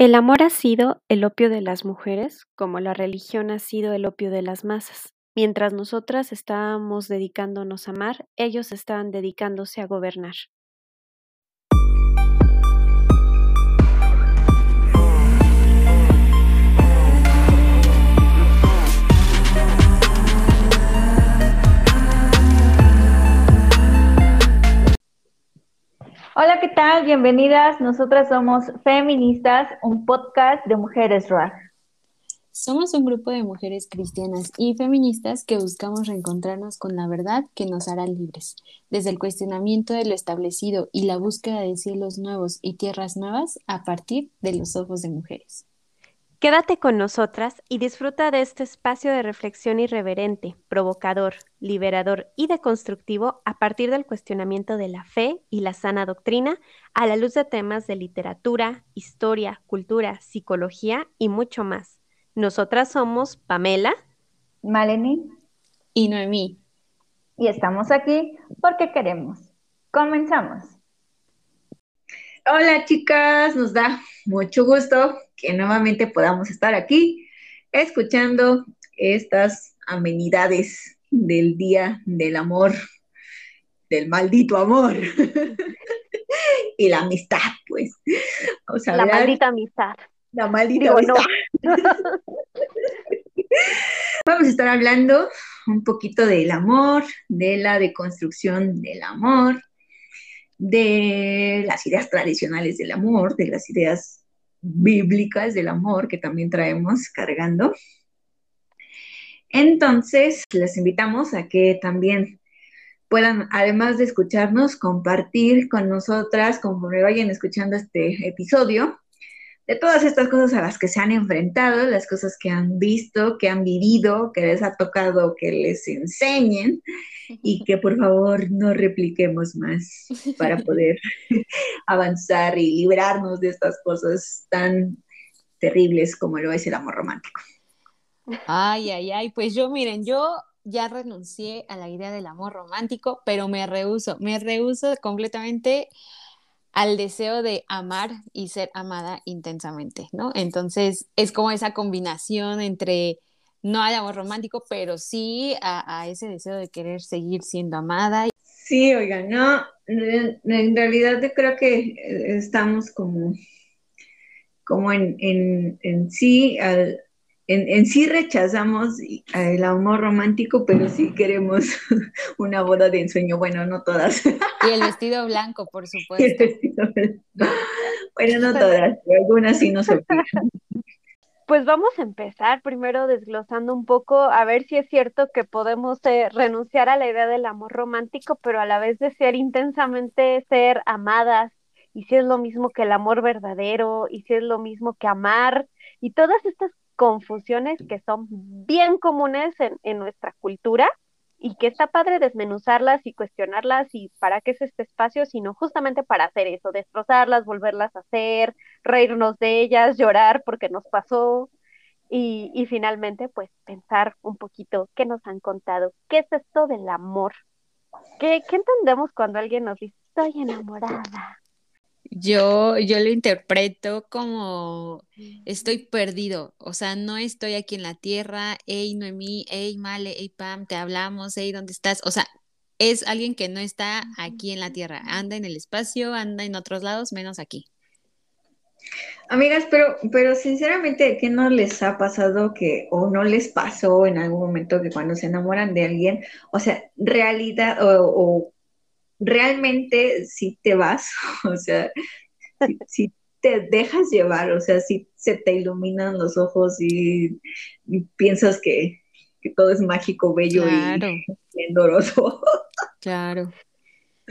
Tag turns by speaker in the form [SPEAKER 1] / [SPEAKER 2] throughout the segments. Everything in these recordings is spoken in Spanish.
[SPEAKER 1] El amor ha sido el opio de las mujeres, como la religión ha sido el opio de las masas. Mientras nosotras estábamos dedicándonos a amar, ellos estaban dedicándose a gobernar.
[SPEAKER 2] Hola, ¿qué tal? Bienvenidas. Nosotras somos Feministas, un podcast de mujeres rock.
[SPEAKER 3] Somos un grupo de mujeres cristianas y feministas que buscamos reencontrarnos con la verdad que nos hará libres, desde el cuestionamiento de lo establecido y la búsqueda de cielos nuevos y tierras nuevas a partir de los ojos de mujeres.
[SPEAKER 1] Quédate con nosotras y disfruta de este espacio de reflexión irreverente, provocador, liberador y deconstructivo a partir del cuestionamiento de la fe y la sana doctrina a la luz de temas de literatura, historia, cultura, psicología y mucho más. Nosotras somos Pamela,
[SPEAKER 2] Maleni
[SPEAKER 3] y Noemí.
[SPEAKER 2] Y estamos aquí porque queremos. Comenzamos.
[SPEAKER 4] Hola chicas, nos da mucho gusto que nuevamente podamos estar aquí escuchando estas amenidades del Día del Amor, del maldito amor y la amistad, pues.
[SPEAKER 1] la maldita amistad.
[SPEAKER 4] La maldita amistad. Vamos a estar hablando un poquito del amor, de la deconstrucción del amor, de las ideas tradicionales del amor, de las ideas bíblicas del amor que también traemos cargando. Entonces, les invitamos a que también puedan, además de escucharnos, compartir con nosotras conforme vayan escuchando este episodio, de todas estas cosas a las que se han enfrentado, las cosas que han visto, que han vivido, que les ha tocado que les enseñen y que por favor no repliquemos más para poder avanzar y librarnos de estas cosas tan terribles como lo es el amor romántico.
[SPEAKER 3] Ay, ay, ay, pues yo miren, yo ya renuncié a la idea del amor romántico, pero me rehuso, me rehuso completamente al deseo de amar y ser amada intensamente, ¿no? Entonces es como esa combinación entre no al amor romántico, pero sí a, ese deseo de querer seguir siendo amada.
[SPEAKER 4] Sí, oigan, no, en realidad yo creo que eh, estamos como, como en, en, en sí, al, en, sí rechazamos el amor romántico, pero sí queremos una boda de ensueño. Bueno, no todas.
[SPEAKER 3] Y el vestido blanco, por supuesto.
[SPEAKER 4] Bueno, no todas, pero algunas sí nos olvidan.
[SPEAKER 1] Pues vamos a empezar primero desglosando un poco, a ver si es cierto que podemos eh, renunciar a la idea del amor romántico, pero a la vez desear intensamente ser amadas, y si es lo mismo que el amor verdadero, y si es lo mismo que amar, y todas estas confusiones que son bien comunes en, nuestra cultura y que está padre desmenuzarlas y cuestionarlas y para qué es este espacio, sino justamente para hacer eso, destrozarlas, volverlas a hacer, reírnos de ellas, llorar porque nos pasó y, y finalmente pues pensar un poquito qué nos han contado, qué es esto del amor, qué, qué entendemos cuando alguien nos dice estoy enamorada.
[SPEAKER 3] Yo, yo lo interpreto como estoy perdido, o sea, no estoy aquí en la tierra, hey Noemí, hey Male, hey Pam, te hablamos, hey, ¿dónde estás? O sea, es alguien que no está aquí en la tierra, anda en el espacio, anda en otros lados, menos aquí.
[SPEAKER 4] Amigas, pero, pero sinceramente, ¿qué no les ha pasado que, o no les pasó en algún momento que cuando se enamoran de alguien, o sea, realidad o realmente si te vas, o sea, si, te dejas llevar, o sea, si se te iluminan los ojos y, piensas que, todo es mágico, bello y esplendoroso.
[SPEAKER 3] Claro.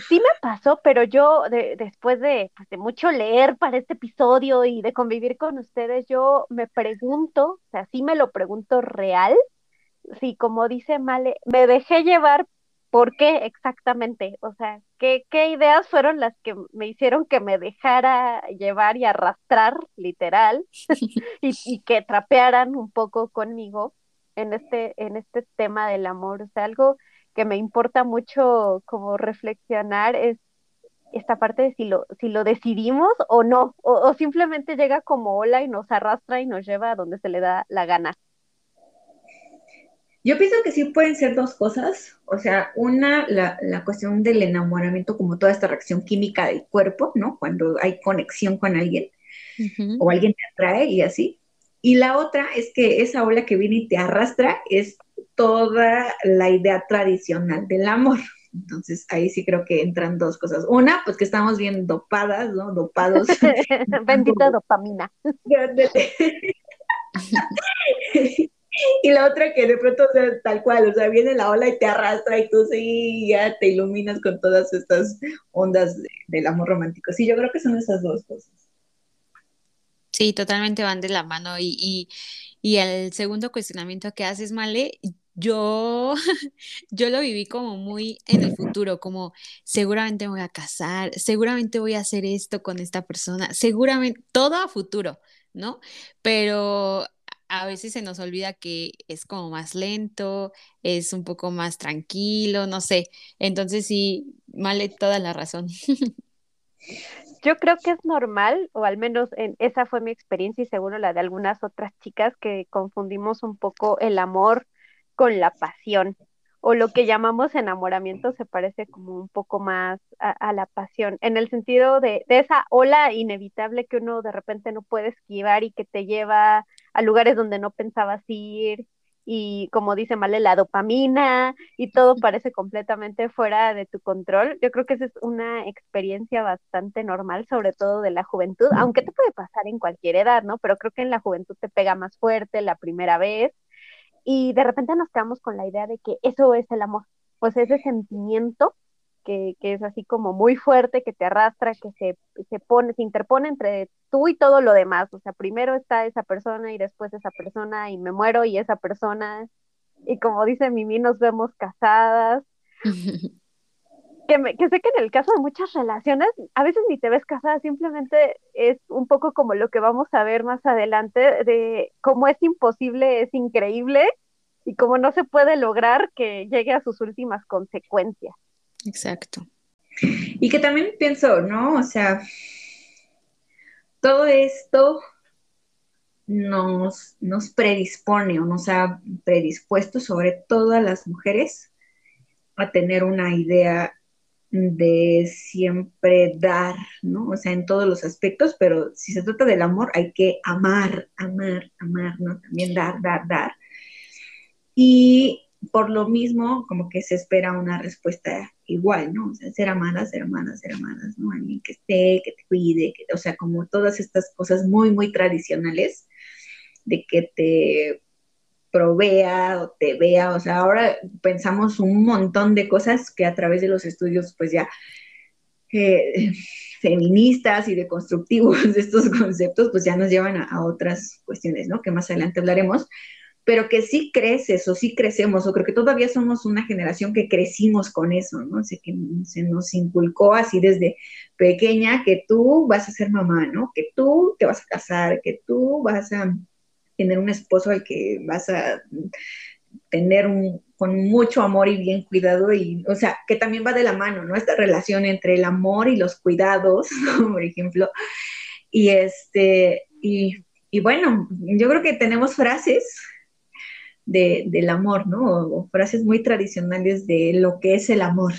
[SPEAKER 1] Sí me pasó, pero yo después de, pues, de mucho leer para este episodio y de convivir con ustedes, yo me pregunto, o sea, sí me lo pregunto real, si como dice Male, me dejé llevar ¿Por qué exactamente? O sea, ¿qué, ¿qué, ideas fueron las que me hicieron que me dejara llevar y arrastrar, literal, y, que trapearan un poco conmigo en este, en este tema del amor? O sea, algo que me importa mucho como reflexionar es esta parte de si lo, si lo decidimos o no, o, simplemente llega como ola y nos arrastra y nos lleva a donde se le da la gana.
[SPEAKER 4] Yo pienso que sí pueden ser dos cosas, o sea, una, la, la, cuestión del enamoramiento como toda esta reacción química del cuerpo, ¿no? Cuando hay conexión con alguien o alguien te atrae y así. Y la otra es que esa ola que viene y te arrastra es toda la idea tradicional del amor. Entonces ahí sí creo que entran dos cosas. Una, pues que estamos bien dopadas, ¿no? Dopados.
[SPEAKER 1] Bendita dopamina.
[SPEAKER 4] y la otra que de pronto o sea, tal cual, o sea, viene la ola y te arrastra y tú sí ya te iluminas con todas estas ondas del amor romántico. Sí, yo creo que son esas dos cosas.
[SPEAKER 3] Sí, totalmente van de la mano. Y, y, y el segundo cuestionamiento que haces, Male, yo, yo lo viví como muy en el futuro, como seguramente voy a casar, seguramente voy a hacer esto con esta persona, seguramente, todo a futuro, ¿no? Pero a veces se nos olvida que es como más lento, es un poco más tranquilo, no sé. Entonces sí, Male, toda la razón.
[SPEAKER 1] Yo creo que es normal, o al menos en, esa fue mi experiencia y seguro la de algunas otras chicas que confundimos un poco el amor con la pasión o lo que llamamos enamoramiento se parece como un poco más a, la pasión, en el sentido de, de, esa ola inevitable que uno de repente no puede esquivar y que te lleva a lugares donde no pensabas ir y como dice Male, la dopamina y todo parece completamente fuera de tu control. Yo creo que esa es una experiencia bastante normal, sobre todo de la juventud, aunque te puede pasar en cualquier edad, ¿no? Pero creo que en la juventud te pega más fuerte la primera vez y de repente nos quedamos con la idea de que eso es el amor, pues ese sentimiento que, que es así como muy fuerte, que te arrastra, que se, se pone, se interpone entre tú y todo lo demás, o sea, primero está esa persona y después esa persona y me muero y esa persona, y como dice Mimi, nos vemos casadas. que, que sé que en el caso de muchas relaciones, a veces ni te ves casada, simplemente es un poco como lo que vamos a ver más adelante, de cómo es imposible, es increíble y cómo no se puede lograr que llegue a sus últimas consecuencias.
[SPEAKER 3] Exacto.
[SPEAKER 4] Y que también pienso, ¿no? O sea, todo esto nos, nos predispone o nos ha predispuesto sobre todas las mujeres a tener una idea de siempre dar, ¿no? O sea, en todos los aspectos, pero si se trata del amor, hay que amar, amar, amar, ¿no? También dar, dar, dar. Y por lo mismo, como que se espera una respuesta igual, ¿no? O sea, ser amada, ser amada, ser amada, ¿no? Alguien que esté, que te cuide, que, o sea, como todas estas cosas muy, muy tradicionales de que te provea o te vea, o sea, ahora pensamos un montón de cosas que a través de los estudios, pues ya eh, feministas y deconstructivos de estos conceptos, pues ya nos llevan a, otras cuestiones, ¿no? Que más adelante hablaremos, pero que sí creces o sí crecemos, o creo que todavía somos una generación que crecimos con eso, ¿no? O sea, que se nos inculcó así desde pequeña que tú vas a ser mamá, ¿no? Que tú te vas a casar, que tú vas a tener un esposo al que vas a tener un, con mucho amor y bien cuidado y, o sea, que también va de la mano, ¿no? Esta relación entre el amor y los cuidados, por ejemplo. Y este, y, y, bueno, yo creo que tenemos frases de, del amor, ¿no? O, frases muy tradicionales de lo que es el amor.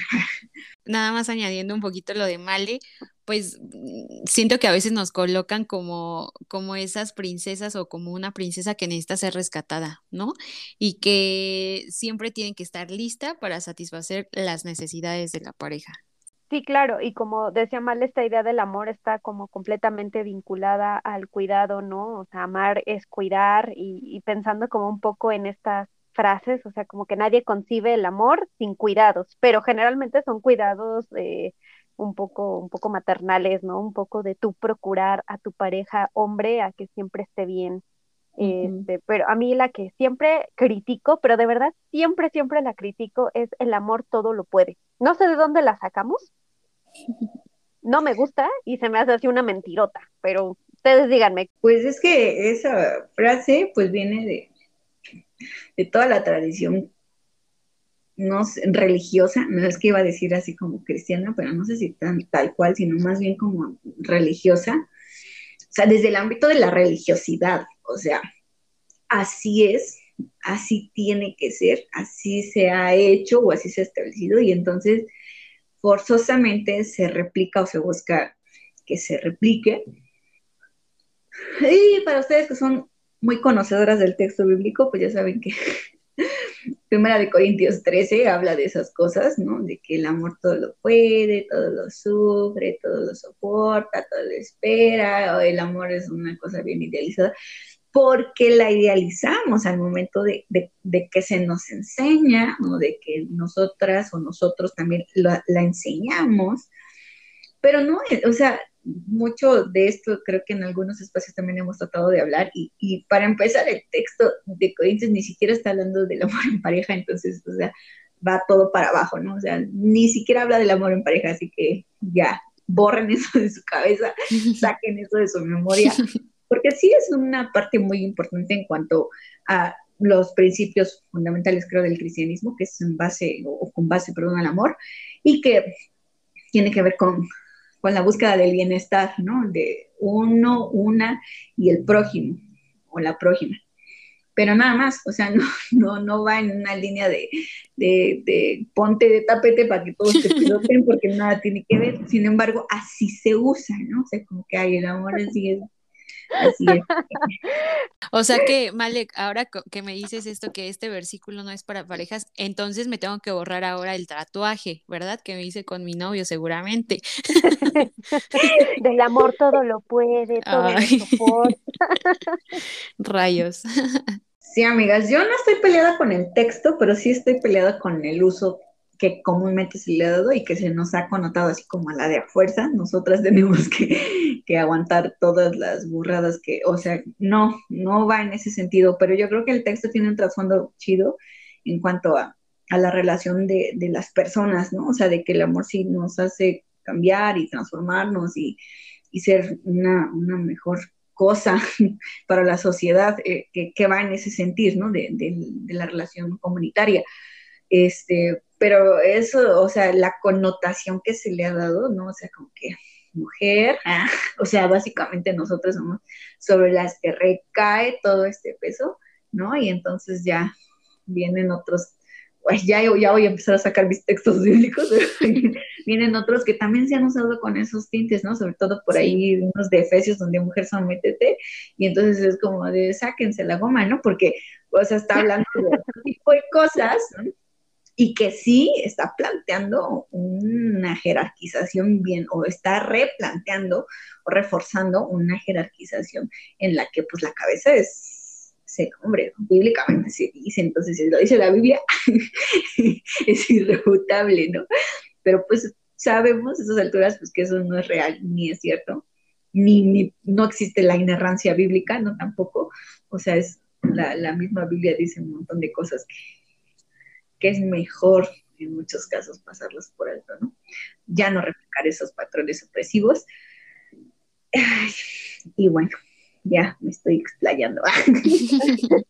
[SPEAKER 3] Nada más añadiendo un poquito lo de Male, pues siento que a veces nos colocan como, como esas princesas o como una princesa que necesita ser rescatada, ¿no? Y que siempre tienen que estar lista para satisfacer las necesidades de la pareja.
[SPEAKER 1] Sí, claro, y como decía Mal, esta idea del amor está como completamente vinculada al cuidado, ¿no? O sea, amar es cuidar y, y pensando como un poco en estas frases, o sea, como que nadie concibe el amor sin cuidados, pero generalmente son cuidados eh, un poco, un poco maternales, ¿no? Un poco de tú procurar a tu pareja hombre a que siempre esté bien. Este, pero a mí la que siempre critico, pero de verdad siempre, siempre la critico, es el amor todo lo puede. No sé de dónde la sacamos. No me gusta y se me hace así una mentirota, pero ustedes díganme.
[SPEAKER 4] Pues es que esa frase pues viene de, de toda la tradición no religiosa, no es que iba a decir así como cristiana, pero no sé si tan tal cual, sino más bien como religiosa, o sea, desde el ámbito de la religiosidad, o sea, así es, así tiene que ser, así se ha hecho o así se ha establecido y entonces forzosamente se replica o se busca que se replique. Y para ustedes que son muy conocedoras del texto bíblico, pues ya saben que Primera de Corintios 13 habla de esas cosas, ¿no? De que el amor todo lo puede, todo lo sufre, todo lo soporta, todo lo espera, o el amor es una cosa bien idealizada porque la idealizamos al momento de, que se nos enseña o de que nosotras o nosotros también la, enseñamos, pero no, o sea, mucho de esto creo que en algunos espacios también hemos tratado de hablar y, para empezar el texto de Corintios ni siquiera está hablando del amor en pareja, entonces, o sea, va todo para abajo, ¿no? O sea, ni siquiera habla del amor en pareja, así que ya, borren eso de su cabeza, saquen eso de su memoria porque sí es una parte muy importante en cuanto a los principios fundamentales, creo, del cristianismo, que es en base, o con base, perdón, al amor, y que tiene que ver con, con la búsqueda del bienestar, ¿no? De uno, una y el prójimo, o la prójima. Pero nada más, o sea, no, no, no va en una línea de, de, de ponte de tapete para que todos te piloten, porque nada tiene que ver. Sin embargo, así se usa, ¿no? O sea, como que hay el amor así es Así es.
[SPEAKER 3] O sea que, Malek, ahora que me dices esto, que este versículo no es para parejas, entonces me tengo que borrar ahora el tatuaje, ¿verdad? Que me hice con mi novio, seguramente.
[SPEAKER 1] Del amor todo lo puede, todo lo soporta.
[SPEAKER 3] Rayos.
[SPEAKER 4] Sí, amigas, yo no estoy peleada con el texto, pero sí estoy peleada con el uso que comúnmente se le ha dado y que se nos ha connotado así como a la de a fuerza, nosotras tenemos que, aguantar todas las burradas que, o sea, no, no va en ese sentido, pero yo creo que el texto tiene un trasfondo chido en cuanto a, la relación de, las personas, ¿no? O sea, de que el amor sí nos hace cambiar y transformarnos y, ser una, mejor cosa para la sociedad eh, que, va en ese sentido, ¿no? De, de la relación comunitaria. Este, pero eso, o sea, la connotación que se le ha dado, ¿no? O sea, como que mujer, ah, o sea, básicamente nosotros somos sobre las que recae todo este peso, ¿no? Y entonces ya vienen otros, pues ya, ya voy a empezar a sacar mis textos bíblicos, vienen otros que también se han usado con esos tintes, ¿no? Sobre todo por ahí unos de Efesios donde mujer sométete, y entonces es como de sáquense la goma, ¿no? Porque, o sea, está hablando de otro tipo de cosas, ¿no? Y que sí está planteando una jerarquización bien o está replanteando o reforzando una jerarquización en la que pues la cabeza es, hombre, bíblicamente se dice, entonces si lo dice la Biblia es irrefutable, ¿no? Pero pues sabemos a esas alturas pues que eso no es real ni es cierto, ni, ni no existe la inerrancia bíblica, no tampoco, o sea, es la, la misma Biblia dice un montón de cosas que que es mejor en muchos casos pasarlos por alto, ¿no? Ya no replicar esos patrones opresivos. y bueno, ya me estoy explayando.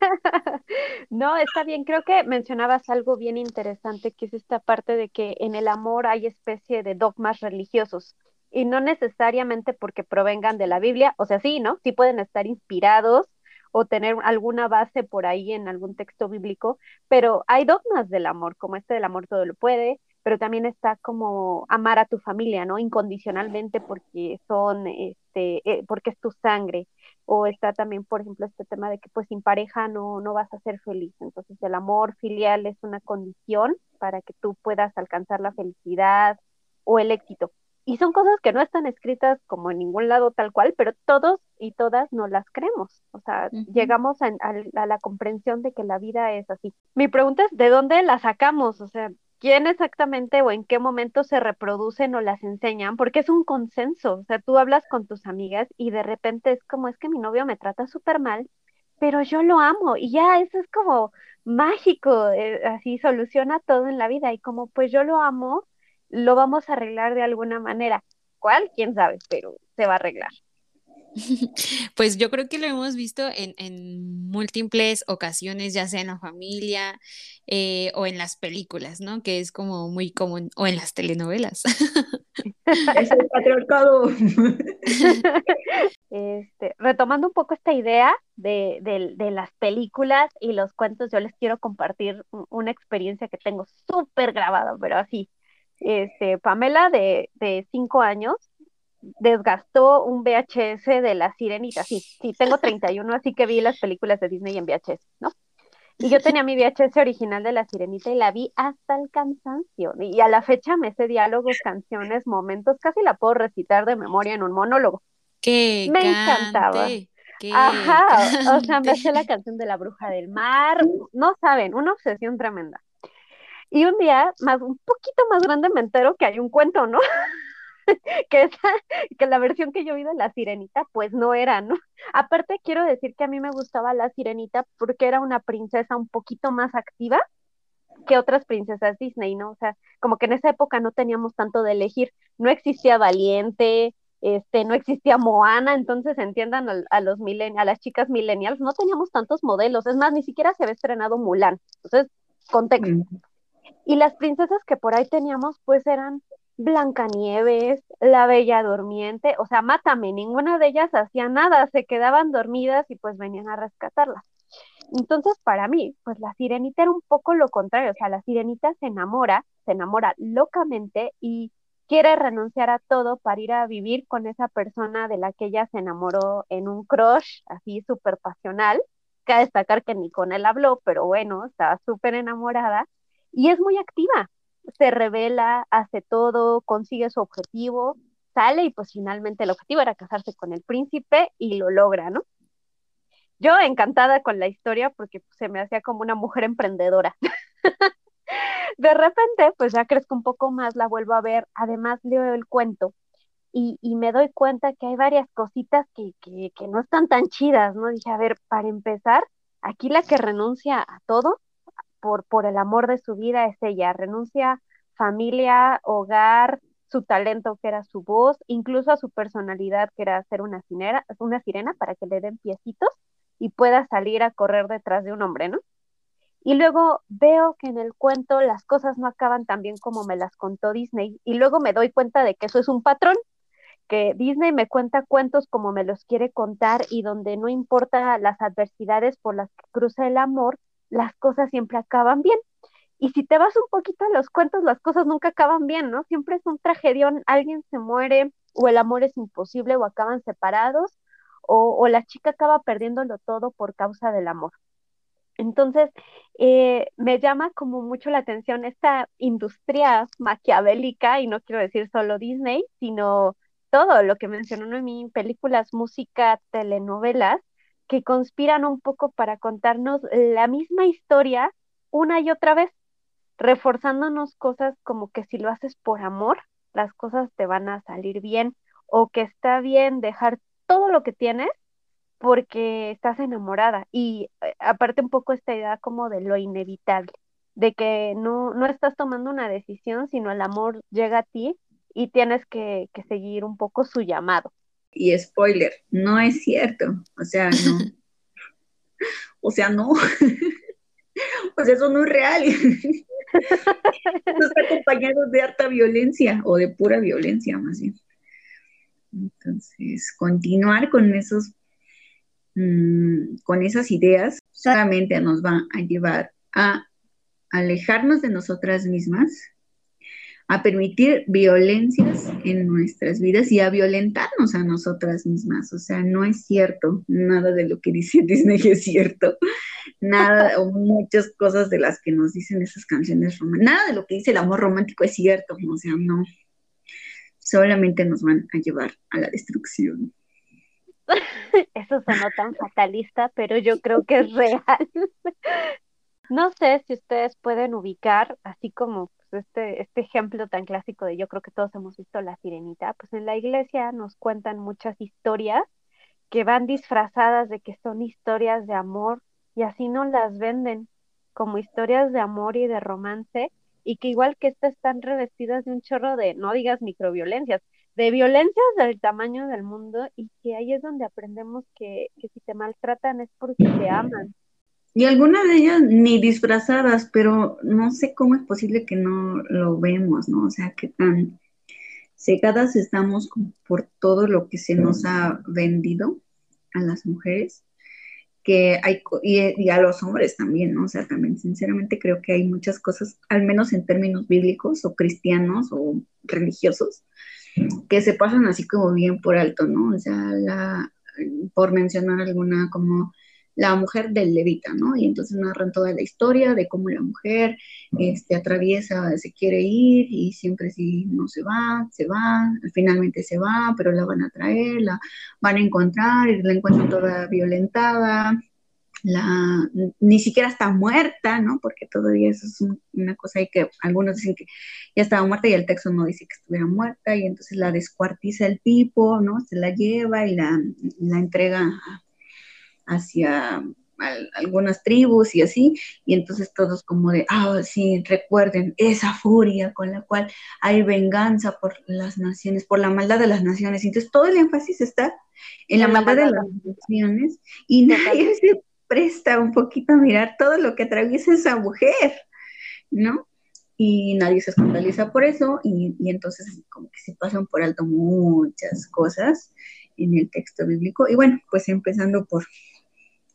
[SPEAKER 1] no, está bien. Creo que mencionabas algo bien interesante, que es esta parte de que en el amor hay especie de dogmas religiosos y no necesariamente porque provengan de la Biblia, o sea, sí, ¿no? Sí pueden estar inspirados o tener alguna base por ahí en algún texto bíblico, pero hay dogmas del amor, como este del amor todo lo puede, pero también está como amar a tu familia, ¿no? Incondicionalmente porque son, este, eh, porque es tu sangre, o está también, por ejemplo, este tema de que pues sin pareja no, no vas a ser feliz, entonces el amor filial es una condición para que tú puedas alcanzar la felicidad o el éxito. Y son cosas que no están escritas como en ningún lado tal cual, pero todos y todas no las creemos. O sea, llegamos a, la comprensión de que la vida es así. Mi pregunta es, ¿de dónde la sacamos? O sea, ¿quién exactamente o en qué momento se reproducen o las enseñan? Porque es un consenso. O sea, tú hablas con tus amigas y de repente es como, es que mi novio me trata súper mal, pero yo lo amo. Y ya, eso es como mágico, eh, así soluciona todo en la vida. Y como, pues yo lo amo lo vamos a arreglar de alguna manera. ¿Cuál? ¿Quién sabe? Pero se va a arreglar.
[SPEAKER 3] Pues yo creo que lo hemos visto en, múltiples ocasiones, ya sea en la familia eh, o en las películas, ¿no? Que es como muy común, o en las telenovelas.
[SPEAKER 4] Es el patriarcado.
[SPEAKER 1] Este, retomando un poco esta idea de, de, las películas y los cuentos, yo les quiero compartir una experiencia que tengo súper grabada, pero así. Este, Pamela, de, de cinco años, desgastó un VHS de La Sirenita. Sí, sí, tengo 31, así que vi las películas de Disney en VHS, ¿no? Y yo tenía mi VHS original de La Sirenita y la vi hasta el cansancio. Y a la fecha me sé diálogos, canciones, momentos, casi la puedo recitar de memoria en un monólogo.
[SPEAKER 3] ¡Qué Me encantaba.
[SPEAKER 1] Ajá, o sea, me sé la canción de la bruja del mar, no saben, una obsesión tremenda. Y un día, más, un poquito más grande, me entero que hay un cuento, ¿no? que, esa, que la versión que yo vi de La Sirenita, pues no era, ¿no? Aparte, quiero decir que a mí me gustaba La Sirenita porque era una princesa un poquito más activa que otras princesas Disney, ¿no? O sea, como que en esa época no teníamos tanto de elegir, no existía Valiente, este, no existía Moana, entonces entiendan a, los a las chicas millennials, no teníamos tantos modelos, es más, ni siquiera se había estrenado Mulan, entonces, contexto. Mm. Y las princesas que por ahí teníamos, pues eran Blancanieves, la Bella Durmiente, o sea, mátame, ninguna de ellas hacía nada, se quedaban dormidas y pues venían a rescatarlas. Entonces, para mí, pues la sirenita era un poco lo contrario, o sea, la sirenita se enamora, se enamora locamente y quiere renunciar a todo para ir a vivir con esa persona de la que ella se enamoró en un crush así súper pasional. Que destacar que ni con él habló, pero bueno, estaba súper enamorada y es muy activa se revela, hace todo, consigue su objetivo, sale y pues finalmente el objetivo era casarse con el príncipe y lo logra, ¿no? Yo encantada con la historia porque se me hacía como una mujer emprendedora. de repente, pues ya crezco un poco más, la vuelvo a ver, además leo el cuento y, me doy cuenta que hay varias cositas que, que, que no están tan chidas, ¿no? Dije, a ver, para empezar, aquí la que renuncia a todo por, por el amor de su vida es ella, renuncia familia, hogar, su talento que era su voz, incluso a su personalidad que era ser una, una sirena para que le den piecitos y pueda salir a correr detrás de un hombre, ¿no? Y luego veo que en el cuento las cosas no acaban tan bien como me las contó Disney y luego me doy cuenta de que eso es un patrón, que Disney me cuenta cuentos como me los quiere contar y donde no importa las adversidades por las que cruza el amor, las cosas siempre acaban bien. Y si te vas un poquito a los cuentos, las cosas nunca acaban bien, ¿no? Siempre es un tragedión, alguien se muere o el amor es imposible o acaban separados o, la chica acaba perdiéndolo todo por causa del amor. Entonces, eh, me llama como mucho la atención esta industria maquiavélica, y no quiero decir solo Disney, sino todo lo que mencionó en mi películas, música, telenovelas, que conspiran un poco para contarnos la misma historia una y otra vez, reforzándonos cosas como que si lo haces por amor, las cosas te van a salir bien o que está bien dejar todo lo que tienes porque estás enamorada y eh, aparte un poco esta idea como de lo inevitable, de que no, no estás tomando una decisión, sino el amor llega a ti y tienes que, que seguir un poco su llamado.
[SPEAKER 4] Y spoiler, no es cierto. O sea, no. o sea, no. pues eso no es real. está acompañado de harta violencia o de pura violencia más bien. Entonces, continuar con esos, mm, con esas ideas solamente nos va a llevar a alejarnos de nosotras mismas a permitir violencias en nuestras vidas y a violentarnos a nosotras mismas. O sea, no es cierto, nada de lo que dice Disney es cierto, nada o muchas cosas de las que nos dicen esas canciones románticas, nada de lo que dice el amor romántico es cierto, o sea, no, solamente nos van a llevar a la destrucción.
[SPEAKER 1] Eso sonó tan fatalista, pero yo creo que es real. No sé si ustedes pueden ubicar, así como este, este ejemplo tan clásico de yo creo que todos hemos visto la sirenita, pues en la iglesia nos cuentan muchas historias que van disfrazadas de que son historias de amor y así no las venden como historias de amor y de romance y que igual que estas están revestidas de un chorro de, no digas microviolencias, de violencias del tamaño del mundo y que ahí es donde aprendemos que, que si te maltratan es porque te aman.
[SPEAKER 4] Y algunas de ellas ni disfrazadas, pero no sé cómo es posible que no lo vemos, ¿no? O sea, que tan cegadas estamos por todo lo que se nos ha vendido a las mujeres, que hay, y, a los hombres también, ¿no? O sea, también sinceramente creo que hay muchas cosas, al menos en términos bíblicos o cristianos o religiosos, que se pasan así como bien por alto, ¿no? O sea, la, por mencionar alguna como la mujer del levita, ¿no? Y entonces narran toda la historia de cómo la mujer este, atraviesa, se quiere ir y siempre si no se va, se va, finalmente se va, pero la van a traer, la van a encontrar y la encuentran toda violentada, la, ni siquiera está muerta, ¿no? Porque todavía eso es una cosa ahí que algunos dicen que ya estaba muerta y el texto no dice que estuviera muerta y entonces la descuartiza el tipo, ¿no? Se la lleva y la, la entrega hacia algunas tribus y así, y entonces todos como de, ah, sí, recuerden esa furia con la cual hay venganza por las naciones, por la maldad de las naciones, entonces todo el énfasis está en la, maldad, de las naciones y nadie se presta un poquito a mirar todo lo que atraviesa esa mujer, ¿no? Y nadie se escandaliza por eso y, y entonces como que se pasan por alto muchas cosas en el texto bíblico. Y bueno, pues empezando por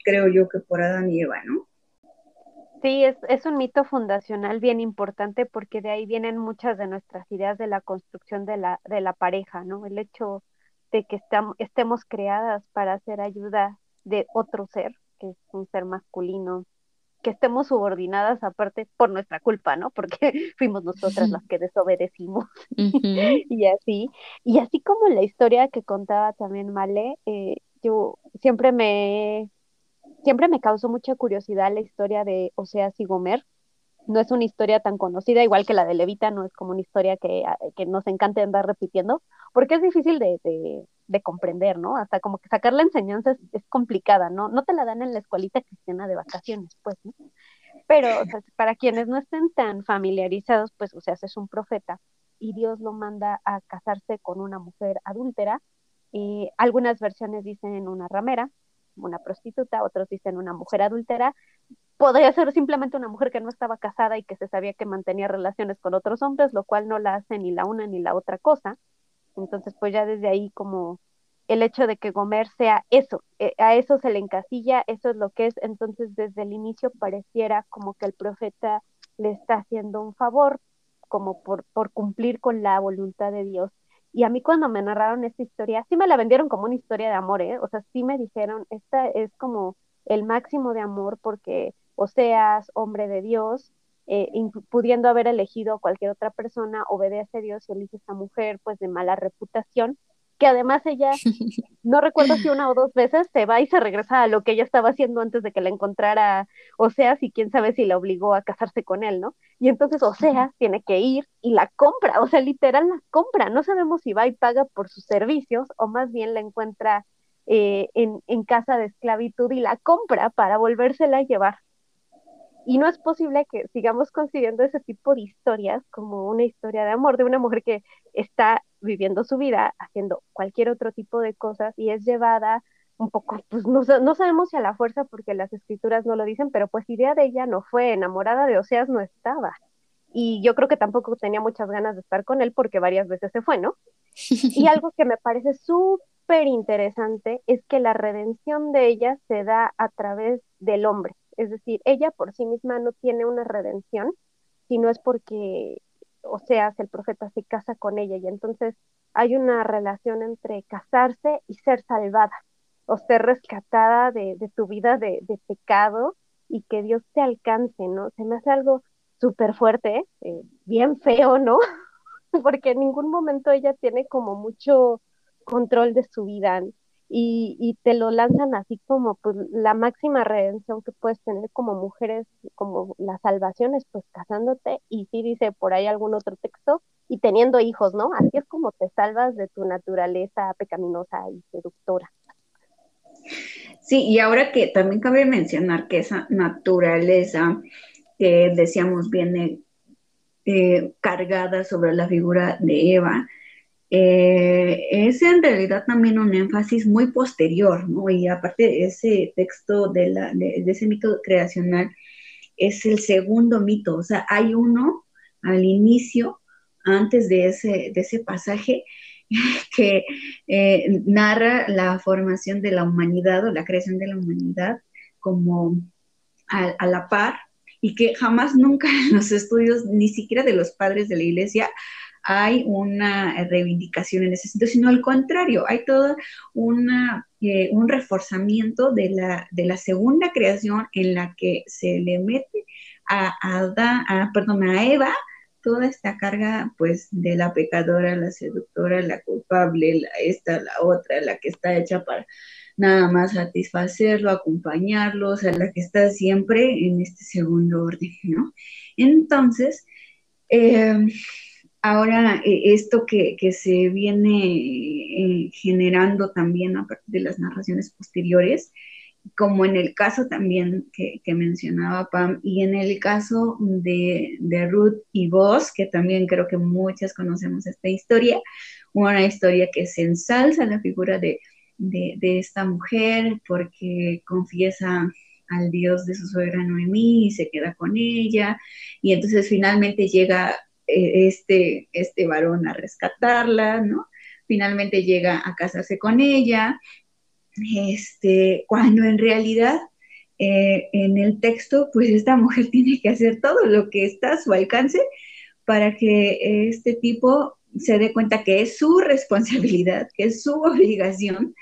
[SPEAKER 4] creo yo que por Adán y Eva, ¿no?
[SPEAKER 1] Sí, es, es un mito fundacional bien importante porque de ahí vienen muchas de nuestras ideas de la construcción de la, de la pareja, ¿no? El hecho de que estemos creadas para hacer ayuda de otro ser, que es un ser masculino, que estemos subordinadas aparte por nuestra culpa, ¿no? Porque fuimos nosotras las que desobedecimos y así. Y así como la historia que contaba también Male, eh, yo siempre me siempre me causó mucha curiosidad la historia de Oseas y Gomer. No es una historia tan conocida, igual que la de Levita, no es como una historia que, ah, que nos encante andar repitiendo, porque es difícil de, de, comprender, ¿no? Hasta como que sacar la enseñanza es, complicada, ¿no? No te la dan en la escuelita cristiana de vacaciones, pues, ¿no? Pero para quienes no estén tan familiarizados, pues Oseas es un profeta y Dios lo manda a casarse con una mujer adúltera. y algunas versiones dicen una ramera, una prostituta, otros dicen una mujer adúltera, podría ser simplemente una mujer que no estaba casada y que se sabía que mantenía relaciones con otros hombres, lo cual no la hace ni la una ni la otra cosa. Entonces, pues ya desde ahí como el hecho de que Gomer sea eso, eh, a eso se le encasilla, eso es lo que es, entonces desde el inicio pareciera como que el profeta le está haciendo un favor, como por, por cumplir con la voluntad de Dios y a mí cuando me narraron esta historia, sí me la vendieron como una historia de amor, ¿eh? O sea, sí me dijeron, esta es como el máximo de amor porque o seas hombre de Dios, eh, pudiendo haber elegido a cualquier otra persona, obedece a Dios y elige a esta mujer pues de mala reputación, que además ella, no recuerdo si una o dos veces, se va y se regresa a lo que ella estaba haciendo antes de que la encontrara Oseas y quién sabe si la obligó a casarse con él, ¿no? Y entonces Oseas tiene que ir y la compra, o sea, literal la compra, no sabemos si va y paga por sus servicios o más bien la encuentra eh, en, en casa de esclavitud y la compra para volvérsela a llevar. Y no es posible que sigamos consiguiendo ese tipo de historias como una historia de amor de una mujer que está viviendo su vida, haciendo cualquier otro tipo de cosas y es llevada un poco, pues no, no, sabemos si a la fuerza porque las escrituras no lo dicen, pero pues idea de ella no fue, enamorada de Oseas no estaba. Y yo creo que tampoco tenía muchas ganas de estar con él porque varias veces se fue, ¿no? Y algo que me parece súper interesante es que la redención de ella se da a través del hombre. Es decir, ella por sí misma no tiene una redención, sino es porque, o sea, el profeta se casa con ella y entonces hay una relación entre casarse y ser salvada, o ser rescatada de, tu vida de, pecado y que Dios te alcance, ¿no? Se me hace algo súper fuerte, eh, bien feo, ¿no? porque en ningún momento ella tiene como mucho control de su vida y, te lo lanzan así como pues la máxima redención que puedes tener como mujeres, como la salvación es pues casándote y sí dice por ahí algún otro texto y teniendo hijos, ¿no? Así es como te salvas de tu naturaleza pecaminosa y seductora.
[SPEAKER 4] Sí, y ahora que también cabe mencionar que esa naturaleza que decíamos viene eh, cargada sobre la figura de Eva, eh, es en realidad también un énfasis muy posterior, ¿no? Y aparte ese texto de, la, de, ese mito creacional es el segundo mito, o sea, hay uno al inicio, antes de ese, de ese pasaje, que eh, narra la formación de la humanidad o la creación de la humanidad como a, la par y que jamás nunca en los estudios, ni siquiera de los padres de la iglesia, hay una reivindicación en ese sentido, sino al contrario, hay todo una, eh, un reforzamiento de la, de la segunda creación en la que se le mete a, a, perdón, a Eva toda esta carga pues de la pecadora, la seductora, la culpable, la esta, la otra, la que está hecha para nada más satisfacerlo, acompañarlo, o sea, la que está siempre en este segundo orden, ¿no? Entonces, em, ahora e, esto que, se viene eh, generando también a partir de las narraciones posteriores, como en el caso también que, mencionaba Pam, y en el caso de, Ruth y vos, que también creo que muchas conocemos esta historia, una historia que se ensalza la figura de, esta mujer porque confiesa al Dios de su suegra Noemí y se queda con ella, y entonces finalmente llega eh, este, este varón a rescatarla, ¿no? Finalmente llega a casarse con ella, este, cuando en realidad eh, en el texto, pues esta mujer tiene que hacer todo lo que está a su alcance para que este tipo se dé cuenta que es su responsabilidad, que es su obligación,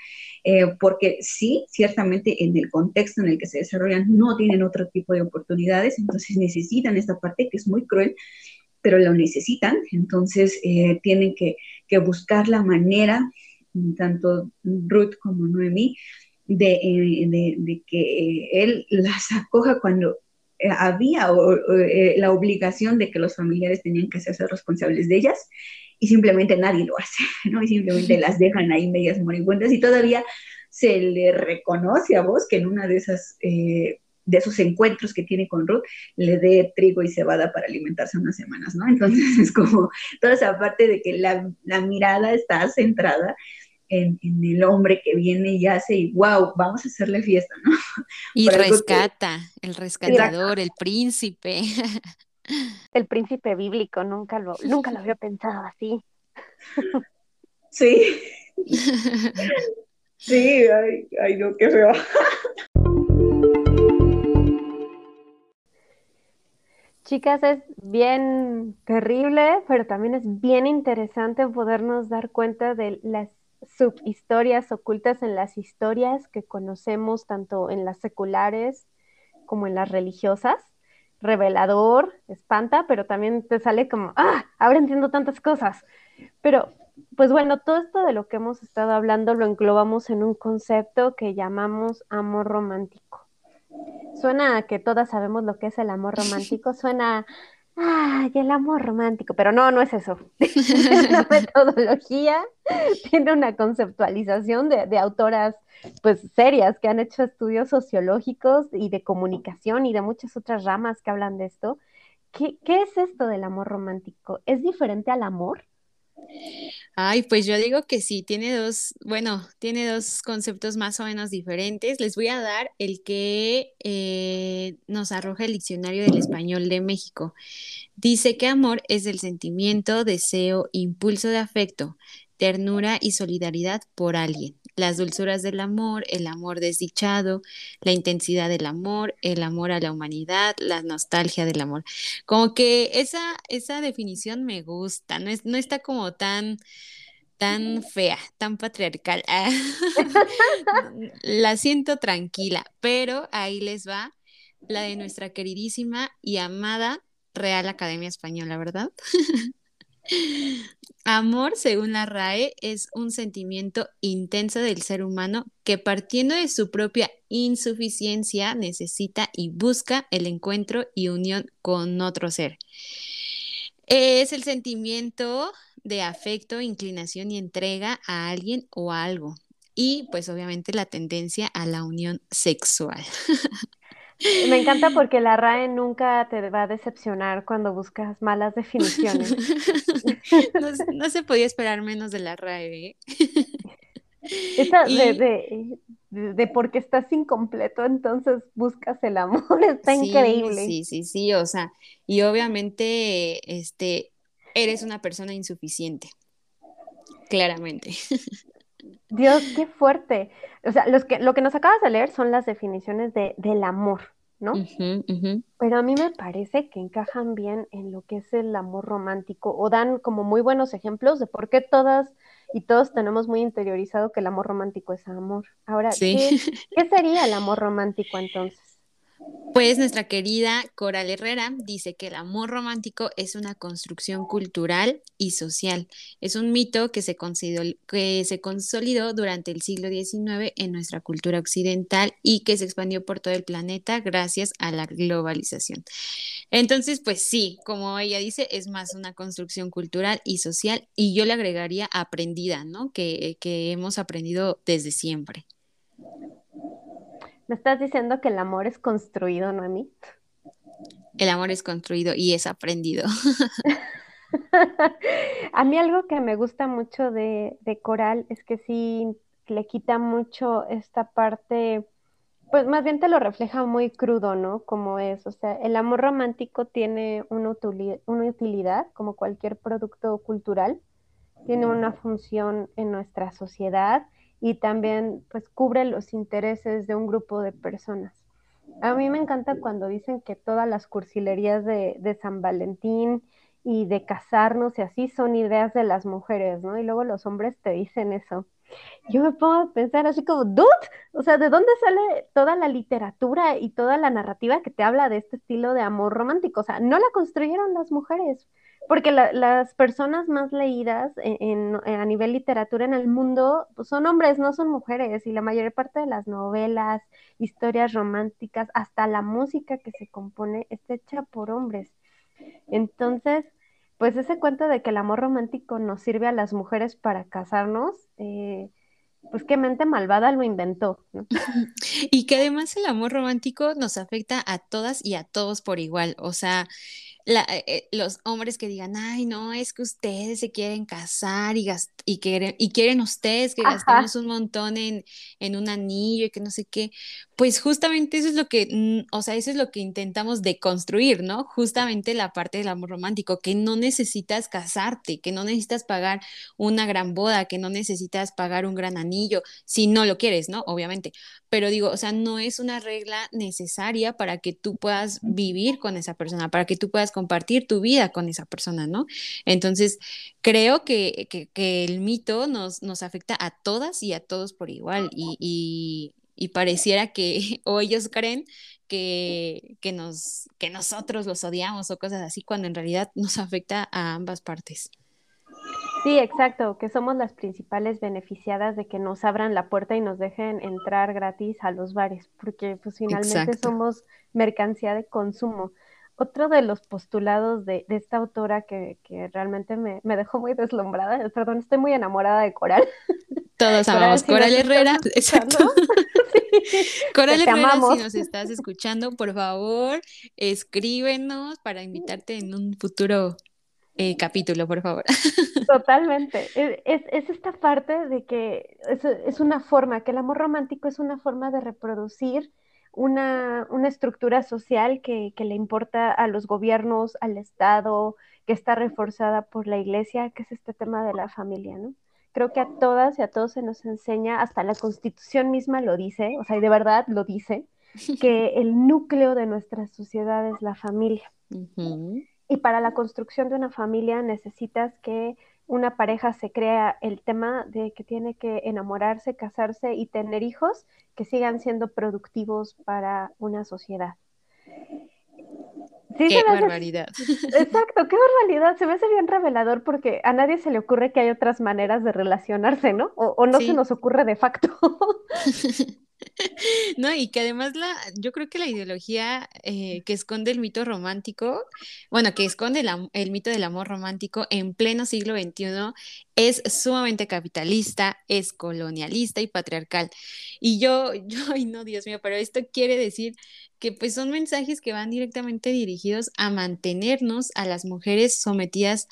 [SPEAKER 4] eh, porque sí, ciertamente en el contexto en el que se desarrollan no tienen otro tipo de oportunidades, entonces necesitan esta parte que es muy cruel, pero lo necesitan, entonces eh, tienen que, que, buscar la manera, tanto Ruth como Noemí, de, eh, de, que él las acoja cuando había la obligación de que los familiares tenían que hacerse responsables de ellas y simplemente nadie lo hace, ¿no? Y simplemente las dejan ahí medias moribundas y todavía se le reconoce a vos que en una de esas... Eh, de esos encuentros que tiene con Ruth, le dé trigo y cebada para alimentarse unas semanas, ¿no? Entonces es como toda esa parte de que la, la mirada está centrada en, en, el hombre que viene y hace y wow, vamos a hacerle fiesta, ¿no?
[SPEAKER 3] Y rescata, el rescatador, el príncipe.
[SPEAKER 1] El príncipe bíblico, nunca lo, nunca lo había pensado así.
[SPEAKER 4] Sí. Sí, ay, ay no, qué feo.
[SPEAKER 1] Chicas, es bien terrible, pero también es bien interesante podernos dar cuenta de las subhistorias ocultas en las historias que conocemos tanto en las seculares como en las religiosas revelador, espanta, pero también te sale como, ah, ahora entiendo tantas cosas. Pero, pues bueno, todo esto de lo que hemos estado hablando lo englobamos en un concepto que llamamos amor romántico. Suena a que todas sabemos lo que es el amor romántico, suena ay, el amor romántico, pero no, no es eso. es una metodología, tiene una conceptualización de, de, autoras pues serias que han hecho estudios sociológicos y de comunicación y de muchas otras ramas que hablan de esto. ¿Qué, qué es esto del amor romántico? ¿Es diferente al amor?
[SPEAKER 3] Ay, pues yo digo que sí, tiene dos, bueno, tiene dos conceptos más o menos diferentes. Les voy a dar el que eh, nos arroja el diccionario del español de México. Dice que amor es el sentimiento, deseo, impulso de afecto, ternura y solidaridad por alguien las dulzuras del amor, el amor desdichado, la intensidad del amor, el amor a la humanidad, la nostalgia del amor. Como que esa, esa definición me gusta, no, es, no está como tan tan fea, tan patriarcal. la siento tranquila, pero ahí les va la de nuestra queridísima y amada Real Academia Española, ¿verdad? Amor, según la RAE, es un sentimiento intenso del ser humano que partiendo de su propia insuficiencia necesita y busca el encuentro y unión con otro ser. Es el sentimiento de afecto, inclinación y entrega a alguien o a algo. Y pues obviamente la tendencia a la unión sexual.
[SPEAKER 1] Me encanta porque la RAE nunca te va a decepcionar cuando buscas malas definiciones.
[SPEAKER 3] no, se podía esperar menos de la RAE. ¿eh?
[SPEAKER 1] Esa de, de, porque estás incompleto, entonces buscas el amor, está increíble.
[SPEAKER 3] Sí, sí, sí, o sea, y obviamente, este, eres una persona insuficiente, claramente.
[SPEAKER 1] Dios, qué fuerte. O sea, los que, lo que nos acabas de leer son las definiciones de, del amor, ¿no? Pero a mí me parece que encajan bien en lo que es el amor romántico o dan como muy buenos ejemplos de por qué todas y todos tenemos muy interiorizado que el amor romántico es amor. Ahora, ¿qué, ¿qué sería el amor romántico entonces?
[SPEAKER 3] Pues nuestra querida Coral Herrera dice que el amor romántico es una construcción cultural y social. Es un mito que se, que se consolidó durante el siglo XIX en nuestra cultura occidental y que se expandió por todo el planeta gracias a la globalización. Entonces, pues sí, como ella dice, es más una construcción cultural y social y yo le agregaría aprendida, ¿no? Que, que hemos aprendido desde siempre.
[SPEAKER 1] Me estás diciendo que el amor es construido, ¿no, mí?
[SPEAKER 3] El amor es construido y es aprendido.
[SPEAKER 1] a mí algo que me gusta mucho de, de, Coral es que sí le quita mucho esta parte, pues más bien te lo refleja muy crudo, ¿no? Como es, o sea, el amor romántico tiene una utilidad, una utilidad como cualquier producto cultural, tiene una función en nuestra sociedad y también pues cubre los intereses de un grupo de personas. A mí me encanta cuando dicen que todas las cursilerías de, San Valentín y de casarnos y así son ideas de las mujeres, ¿no? Y luego los hombres te dicen eso. Yo me pongo pensar así como, dude, o sea, ¿de dónde sale toda la literatura y toda la narrativa que te habla de este estilo de amor romántico? O sea, no la construyeron las mujeres, porque las personas más leídas en, a nivel literatura en el mundo pues, son hombres, no son mujeres, y la mayor parte de las novelas, historias románticas, hasta la música que se compone está hecha por hombres. Entonces, pues ese cuento de que el amor romántico nos sirve a las mujeres para casarnos, eh, pues qué mente malvada lo inventó.
[SPEAKER 3] Y que además el amor romántico nos afecta a todas y a todos por igual. O sea, eh, eh, los hombres que digan, ay, no, es que ustedes se quieren casar y, y, quieren, y quieren ustedes que gastemos un montón en, en, un anillo y que no sé qué, pues justamente eso es lo que, mm, o sea, eso es lo que intentamos deconstruir, ¿no? Justamente la parte del amor romántico, que no necesitas casarte, que no necesitas pagar una gran boda, que no necesitas pagar un gran anillo, si no lo quieres, ¿no? Obviamente. Pero digo, o sea, no es una regla necesaria para que tú puedas vivir con esa persona, para que tú puedas compartir tu vida con esa persona, ¿no? Entonces, creo que, el mito nos, nos afecta a todas y a todos por igual y, pareciera que, o ellos creen que, que, nos, que nosotros los odiamos o cosas así, cuando en realidad nos afecta a ambas partes.
[SPEAKER 1] Sí, exacto, que somos las principales beneficiadas de que nos abran la puerta y nos dejen entrar gratis a los bares, porque pues finalmente somos mercancía de consumo. Otro de los postulados de, esta autora que, realmente me, dejó muy deslumbrada, perdón, estoy muy enamorada de Coral.
[SPEAKER 3] Todos amamos Coral, Herrera, exacto. Coral Herrera, si nos estás escuchando, por favor, escríbenos para invitarte en un futuro eh, capítulo, por favor.
[SPEAKER 1] Totalmente. Es, es, esta parte de que es, es, una forma, que el amor romántico es una forma de reproducir una, una estructura social que, que, le importa a los gobiernos, al Estado, que está reforzada por la iglesia, que es este tema de la familia, ¿no? Creo que a todas y a todos se nos enseña, hasta la constitución misma lo dice, o sea, y de verdad lo dice, que el núcleo de nuestra sociedad es la familia. Y para la construcción de una familia necesitas que una pareja se crea el tema de que tiene que enamorarse, casarse y tener hijos que sigan siendo productivos para una sociedad.
[SPEAKER 3] qué barbaridad.
[SPEAKER 1] Exacto, qué barbaridad. Se me hace bien revelador porque a nadie se le ocurre que hay otras maneras de relacionarse, ¿no? O, no se nos ocurre de facto.
[SPEAKER 3] No, y que además la, yo creo que la ideología eh, que esconde el mito romántico, bueno, que esconde el mito del amor romántico en pleno siglo XXI es sumamente capitalista, es colonialista y patriarcal. Y yo, yo, ay no, Dios mío, pero esto quiere decir que pues son mensajes que van directamente dirigidos a mantenernos a las mujeres sometidas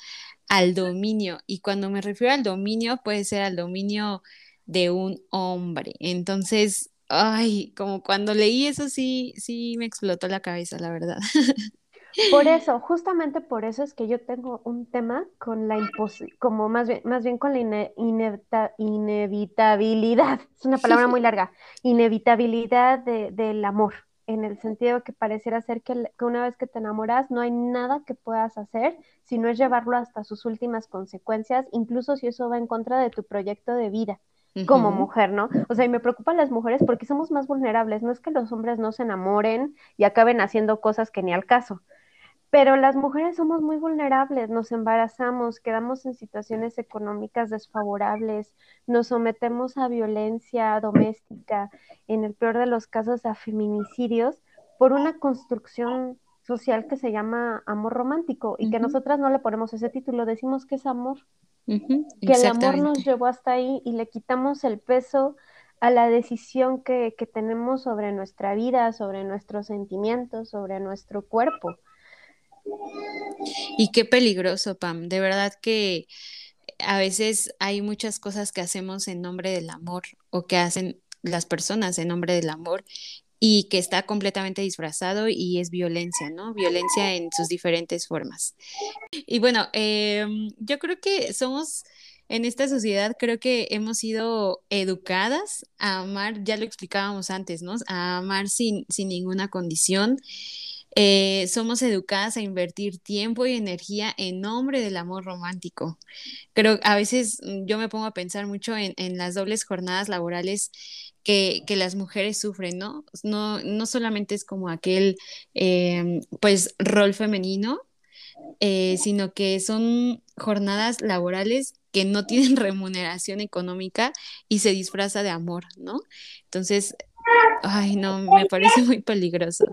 [SPEAKER 3] al dominio. Y cuando me refiero al dominio, puede ser al dominio de un hombre. Entonces, ay, como cuando leí eso sí, sí me explotó la cabeza, la verdad.
[SPEAKER 1] Por eso, justamente por eso es que yo tengo un tema con la como más bien, más bien con la inevitabilidad, es una palabra muy larga, inevitabilidad del amor, en el sentido que pareciera ser que, una vez que te enamoras no hay nada que puedas hacer si no es llevarlo hasta sus últimas consecuencias, incluso si eso va en contra de tu proyecto de vida como mujer, ¿no? O sea, y me preocupan las mujeres porque somos más vulnerables, no es que los hombres no se enamoren y acaben haciendo cosas que ni al caso, pero las mujeres somos muy vulnerables, nos embarazamos, quedamos en situaciones económicas desfavorables, nos sometemos a violencia doméstica, en el peor de los casos a feminicidios, por una construcción social que se llama amor romántico y que nosotras no le ponemos ese título, decimos que es amor, que el amor nos llevó hasta ahí y le quitamos el peso a la decisión que, que tenemos sobre nuestra vida, sobre nuestros sentimientos, sobre nuestro cuerpo.
[SPEAKER 3] Y qué peligroso, Pam. De verdad que a veces hay muchas cosas que hacemos en nombre del amor o que hacen las personas en nombre del amor y que está completamente disfrazado y es violencia, ¿no? Violencia en sus diferentes formas. Y bueno, em, yo creo que somos en esta sociedad, creo que hemos sido educadas a amar, ya lo explicábamos antes, ¿no? A amar sin, sin ninguna condición eh, somos educadas a invertir tiempo y energía en nombre del amor romántico. Creo a veces mm, yo me pongo a pensar mucho en, las dobles jornadas laborales que, las mujeres sufren, ¿no? No, no solamente es como aquel, em, pues, rol femenino, eh, sino que son jornadas laborales que no tienen remuneración económica y se disfraza de amor, ¿no? Entonces, ay, no, me parece muy peligroso.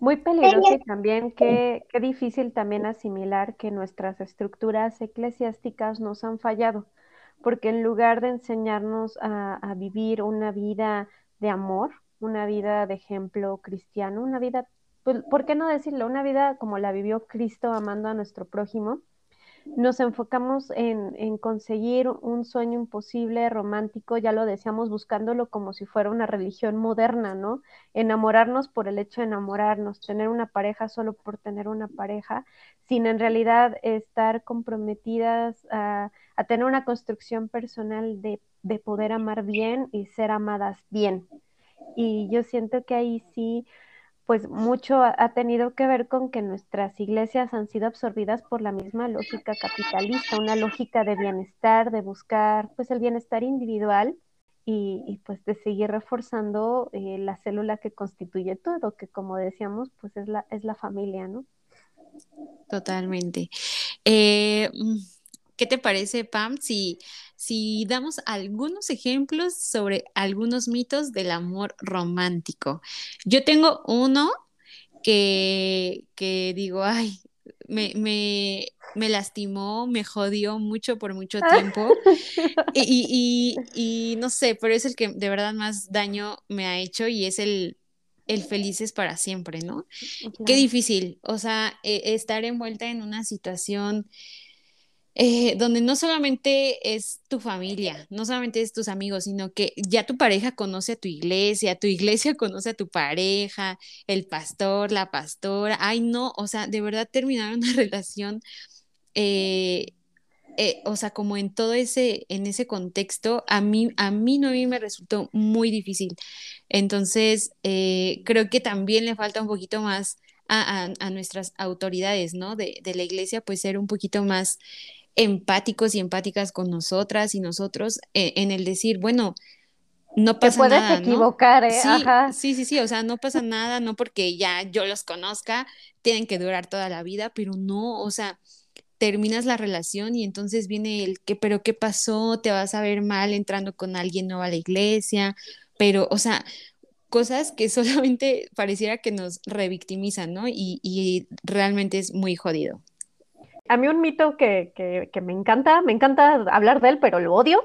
[SPEAKER 1] Muy peligroso y también qué, qué difícil también asimilar que nuestras estructuras eclesiásticas nos han fallado, porque en lugar de enseñarnos a, vivir una vida de amor, una vida de ejemplo cristiano, una vida, pues, ¿por qué no decirlo? Una vida como la vivió Cristo amando a nuestro prójimo, nos enfocamos en, conseguir un sueño imposible, romántico, ya lo decíamos, buscándolo como si fuera una religión moderna, ¿no? Enamorarnos por el hecho de enamorarnos, tener una pareja solo por tener una pareja, sin en realidad estar comprometidas a, tener una construcción personal de, de poder amar bien y ser amadas bien. Y yo siento que ahí sí pues mucho ha tenido que ver con que nuestras iglesias han sido absorbidas por la misma lógica capitalista, una lógica de bienestar, de buscar pues el bienestar individual y, pues de seguir reforzando eh, la célula que constituye todo, que como decíamos pues es la, es la familia, ¿no?
[SPEAKER 3] Totalmente. Eh, mm, ¿Qué te parece, Pam, si, si damos algunos ejemplos sobre algunos mitos del amor romántico? Yo tengo uno que, que digo, ay, me, me, me, lastimó, me jodió mucho por mucho tiempo. y, y, y, no sé, pero es el que de verdad más daño me ha hecho y es el, el felices para siempre, ¿no? Qué difícil, o sea, e, estar envuelta en una situación eh, donde no solamente es tu familia, no solamente es tus amigos, sino que ya tu pareja conoce a tu iglesia, tu iglesia conoce a tu pareja, el pastor, la pastora, ay no, o sea, de verdad terminar una relación, eh, eh, o sea, como en todo ese, en ese contexto, a mí, a mí no a mí me resultó muy difícil. Entonces, creo que también le falta un poquito más a, nuestras autoridades, ¿no? De, de, la iglesia, pues ser un poquito más empáticos y empáticas con nosotras y nosotros eh, en el decir, bueno, no pasa
[SPEAKER 1] Te
[SPEAKER 3] puedes
[SPEAKER 1] equivocar, ¿eh?
[SPEAKER 3] Sí, sí, sí, sí, o sea, no pasa nada, no porque ya yo los conozca, tienen que durar toda la vida, pero no, o sea, terminas la relación y entonces viene el que, pero ¿qué pasó? Te vas a ver mal entrando con alguien nuevo a la iglesia, pero, o sea, cosas que solamente pareciera que nos revictimizan, ¿no? Y, y realmente es muy jodido.
[SPEAKER 1] A mí un mito que, que, me encanta, me encanta hablar de él, pero lo odio,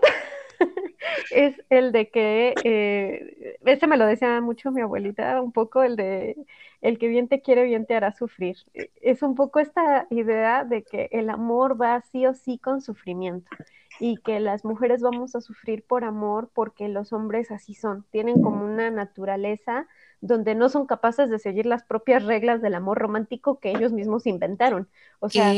[SPEAKER 1] es el de que eh, ese me lo decía mucho mi abuelita, un poco el de el que bien te quiere, bien te hará sufrir. E, es un poco esta idea de que el amor va sí o sí con sufrimiento y que las mujeres vamos a sufrir por amor porque los hombres así son, tienen como una naturaleza donde no son capaces de seguir las propias reglas del amor romántico que ellos mismos inventaron. O sea,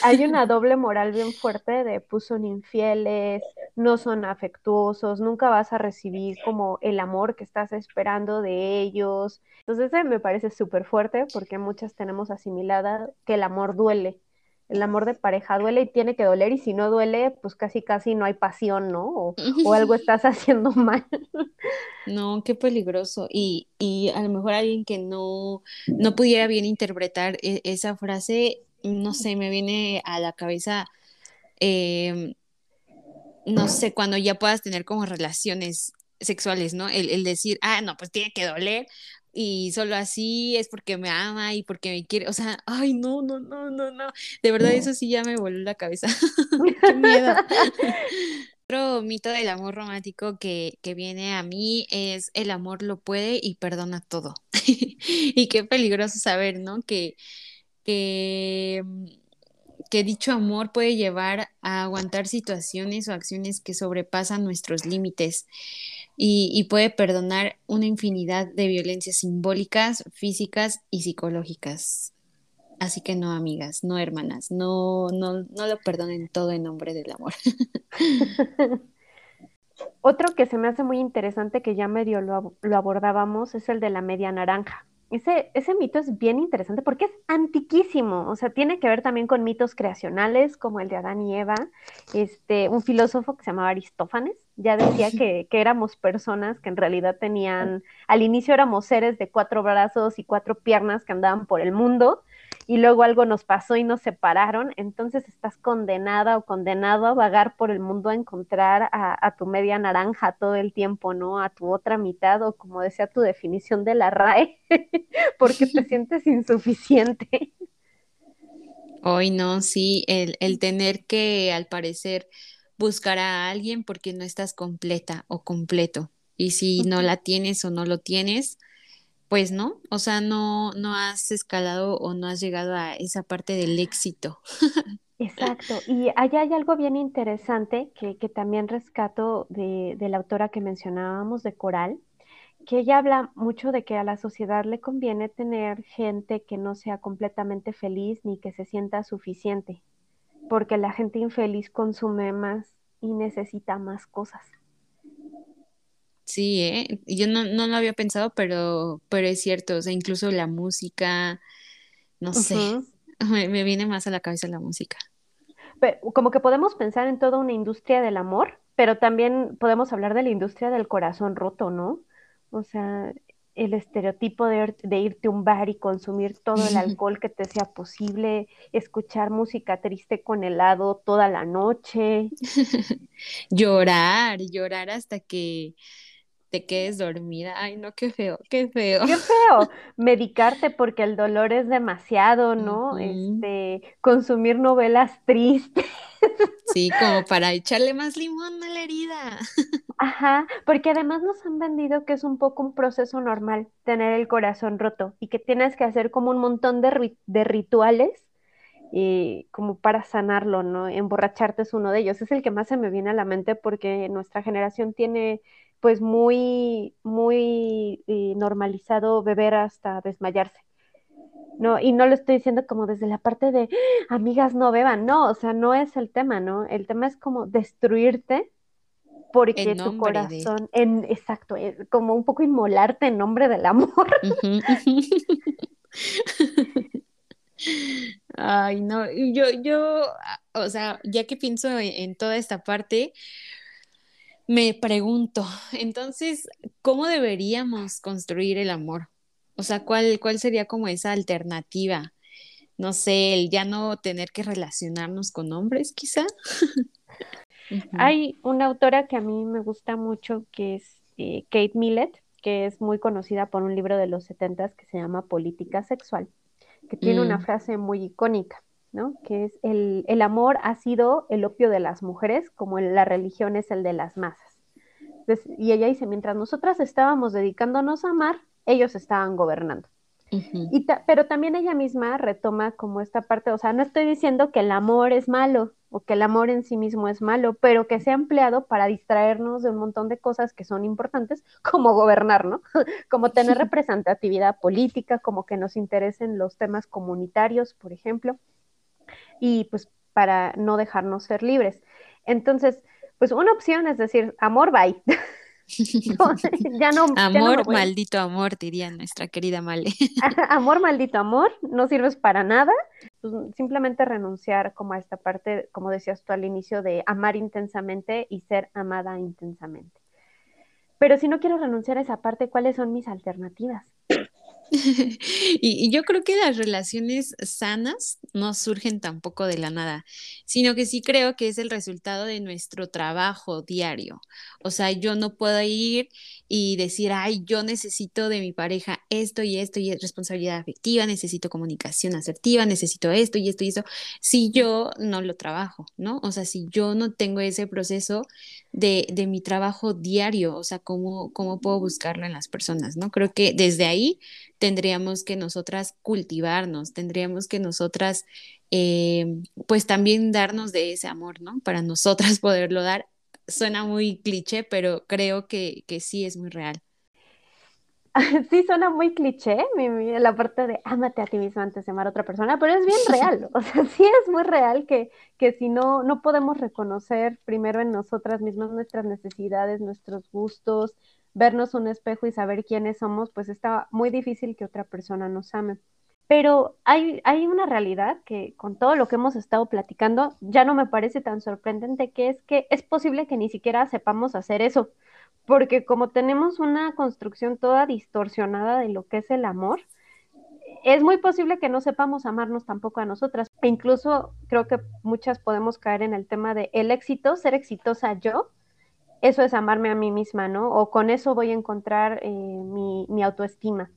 [SPEAKER 1] hay una doble moral bien fuerte de pues son infieles, no son afectuosos, nunca vas a recibir como el amor que estás esperando de ellos. Entonces, ese me parece súper fuerte porque muchas tenemos asimilada que el amor duele el amor de pareja duele y tiene que doler y si no duele, pues casi casi no hay pasión, ¿no? O, algo estás haciendo mal.
[SPEAKER 3] No, qué peligroso. Y, y, a lo mejor alguien que no, no pudiera bien interpretar e, esa frase, no sé, me viene a la cabeza, em, no sé, cuando ya puedas tener como relaciones sexuales, ¿no? El, el, decir, ah, no, pues tiene que doler, y solo así es porque me ama y porque me quiere, o sea, ay, no, no, no, no, no, de verdad eso sí ya me voló la cabeza, qué miedo. Otro mito del amor romántico que, que, viene a mí es el amor lo puede y perdona todo. y qué peligroso saber, ¿no? Que, que, que dicho amor puede llevar a aguantar situaciones o acciones que sobrepasan nuestros límites y, puede perdonar una infinidad de violencias simbólicas, físicas y psicológicas. Así que no, amigas, no hermanas, no, no, no lo perdonen todo en nombre del amor.
[SPEAKER 1] Otro que se me hace muy interesante que ya medio lo, lo abordábamos es el de la media naranja. Ese, ese mito es bien interesante porque es antiquísimo, o sea, tiene que ver también con mitos creacionales como el de Adán y Eva. Este, un filósofo que se llamaba Aristófanes ya decía que, que éramos personas que en realidad tenían, al inicio éramos seres de cuatro brazos y cuatro piernas que andaban por el mundo y luego algo nos pasó y nos separaron, entonces estás condenada o condenado a vagar por el mundo a encontrar a, tu media naranja todo el tiempo, ¿no? A tu otra mitad o como decía tu definición de la RAE, porque te sientes insuficiente.
[SPEAKER 3] Hoy no, sí, el, el tener que al parecer buscar a alguien porque no estás completa o completo. Y si no la tienes o no lo tienes, pues no, o sea, no, no has escalado o no has llegado a esa parte del éxito.
[SPEAKER 1] Exacto, y allá hay algo bien interesante que, que también rescato de, de, la autora que mencionábamos, de Coral, que ella habla mucho de que a la sociedad le conviene tener gente que no sea completamente feliz ni que se sienta suficiente, porque la gente infeliz consume más y necesita más cosas.
[SPEAKER 3] Sí, ¿eh? yo no, no lo había pensado, pero, pero es cierto, o sea, incluso la música, no sé, me, viene más a la cabeza la música.
[SPEAKER 1] como que podemos pensar en toda una industria del amor, pero también podemos hablar de la industria del corazón roto, ¿no? O sea, el estereotipo de, de, irte a un bar y consumir todo el alcohol que te sea posible, escuchar música triste con helado toda la noche.
[SPEAKER 3] llorar, llorar hasta que te quedes dormida. Ay, no, qué feo, qué feo.
[SPEAKER 1] Qué feo. Medicarte porque el dolor es demasiado, ¿no? Este, consumir novelas tristes.
[SPEAKER 3] Sí, como para echarle más limón a la herida.
[SPEAKER 1] Ajá, porque además nos han vendido que es un poco un proceso normal tener el corazón roto y que tienes que hacer como un montón de, de rituales y como para sanarlo, ¿no? Emborracharte es uno de ellos. Es el que más se me viene a la mente porque nuestra generación tiene pues muy, muy eh, normalizado beber hasta desmayarse. No, y no lo estoy diciendo como desde la parte de ¡Ah, amigas no beban, no, o sea, no es el tema, ¿no? El tema es como destruirte porque tu corazón, en, exacto, eh, como un poco inmolarte en nombre del amor.
[SPEAKER 3] Ay, no, yo, yo, o sea, ya que pienso en toda esta parte, me pregunto, entonces, ¿cómo deberíamos construir el amor? O sea, ¿cuál, cuál sería como esa alternativa? No sé, el ya no tener que relacionarnos con hombres, quizá.
[SPEAKER 1] Hay una autora que a mí me gusta mucho, que es eh, Kate Millett, que es muy conocida por un libro de los setentas que se llama Política Sexual, que tiene una mm. frase muy icónica ¿no? Que es el, el, amor ha sido el opio de las mujeres, como la religión es el de las masas. y ella dice, mientras nosotras estábamos dedicándonos a amar, ellos estaban gobernando. y pero también ella misma retoma como esta parte, o sea, no estoy diciendo que el amor es malo o que el amor en sí mismo es malo, pero que se ha empleado para distraernos de un montón de cosas que son importantes, como gobernar, ¿no? como tener representatividad política, como que nos interesen los temas comunitarios, por ejemplo, y pues para no dejarnos ser libres. Entonces, pues una opción es decir, amor, bye.
[SPEAKER 3] ya no, amor, maldito amor, diría nuestra querida Male.
[SPEAKER 1] amor, maldito amor, no sirves para nada. Pues, simplemente renunciar como a esta parte, como decías tú al inicio, de amar intensamente y ser amada intensamente. Pero si no quiero renunciar a esa parte, ¿cuáles son mis alternativas?
[SPEAKER 3] y, yo creo que las relaciones sanas no surgen tampoco de la nada, sino que sí creo que es el resultado de nuestro trabajo diario. O sea, yo no puedo ir y decir, ay, yo necesito de mi pareja esto y esto y responsabilidad afectiva, necesito comunicación asertiva, necesito esto y esto y eso, si yo no lo trabajo, ¿no? O sea, si yo no tengo ese proceso de, de mi trabajo diario, o sea, ¿cómo, cómo puedo buscarlo en las personas, ¿no? Creo que desde ahí tendríamos que nosotras cultivarnos, tendríamos que nosotras, eh, pues también darnos de ese amor, ¿no? Para nosotras poderlo dar. Suena muy cliché, pero creo que, que sí es muy real.
[SPEAKER 1] Sí, suena muy cliché la parte de ámate a ti mismo antes de amar a otra persona, pero es bien real. O sea, sí es muy real que, que si no, no podemos reconocer primero en nosotras mismas nuestras necesidades, nuestros gustos, vernos un espejo y saber quiénes somos, pues está muy difícil que otra persona nos ame. Pero hay, hay una realidad que con todo lo que hemos estado platicando ya no me parece tan sorprendente, que es que es posible que ni siquiera sepamos hacer eso, porque como tenemos una construcción toda distorsionada de lo que es el amor, es muy posible que no sepamos amarnos tampoco a nosotras. E incluso creo que muchas podemos caer en el tema de el éxito, ser exitosa yo, eso es amarme a mí misma, ¿no? O con eso voy a encontrar eh, mi, autoestima.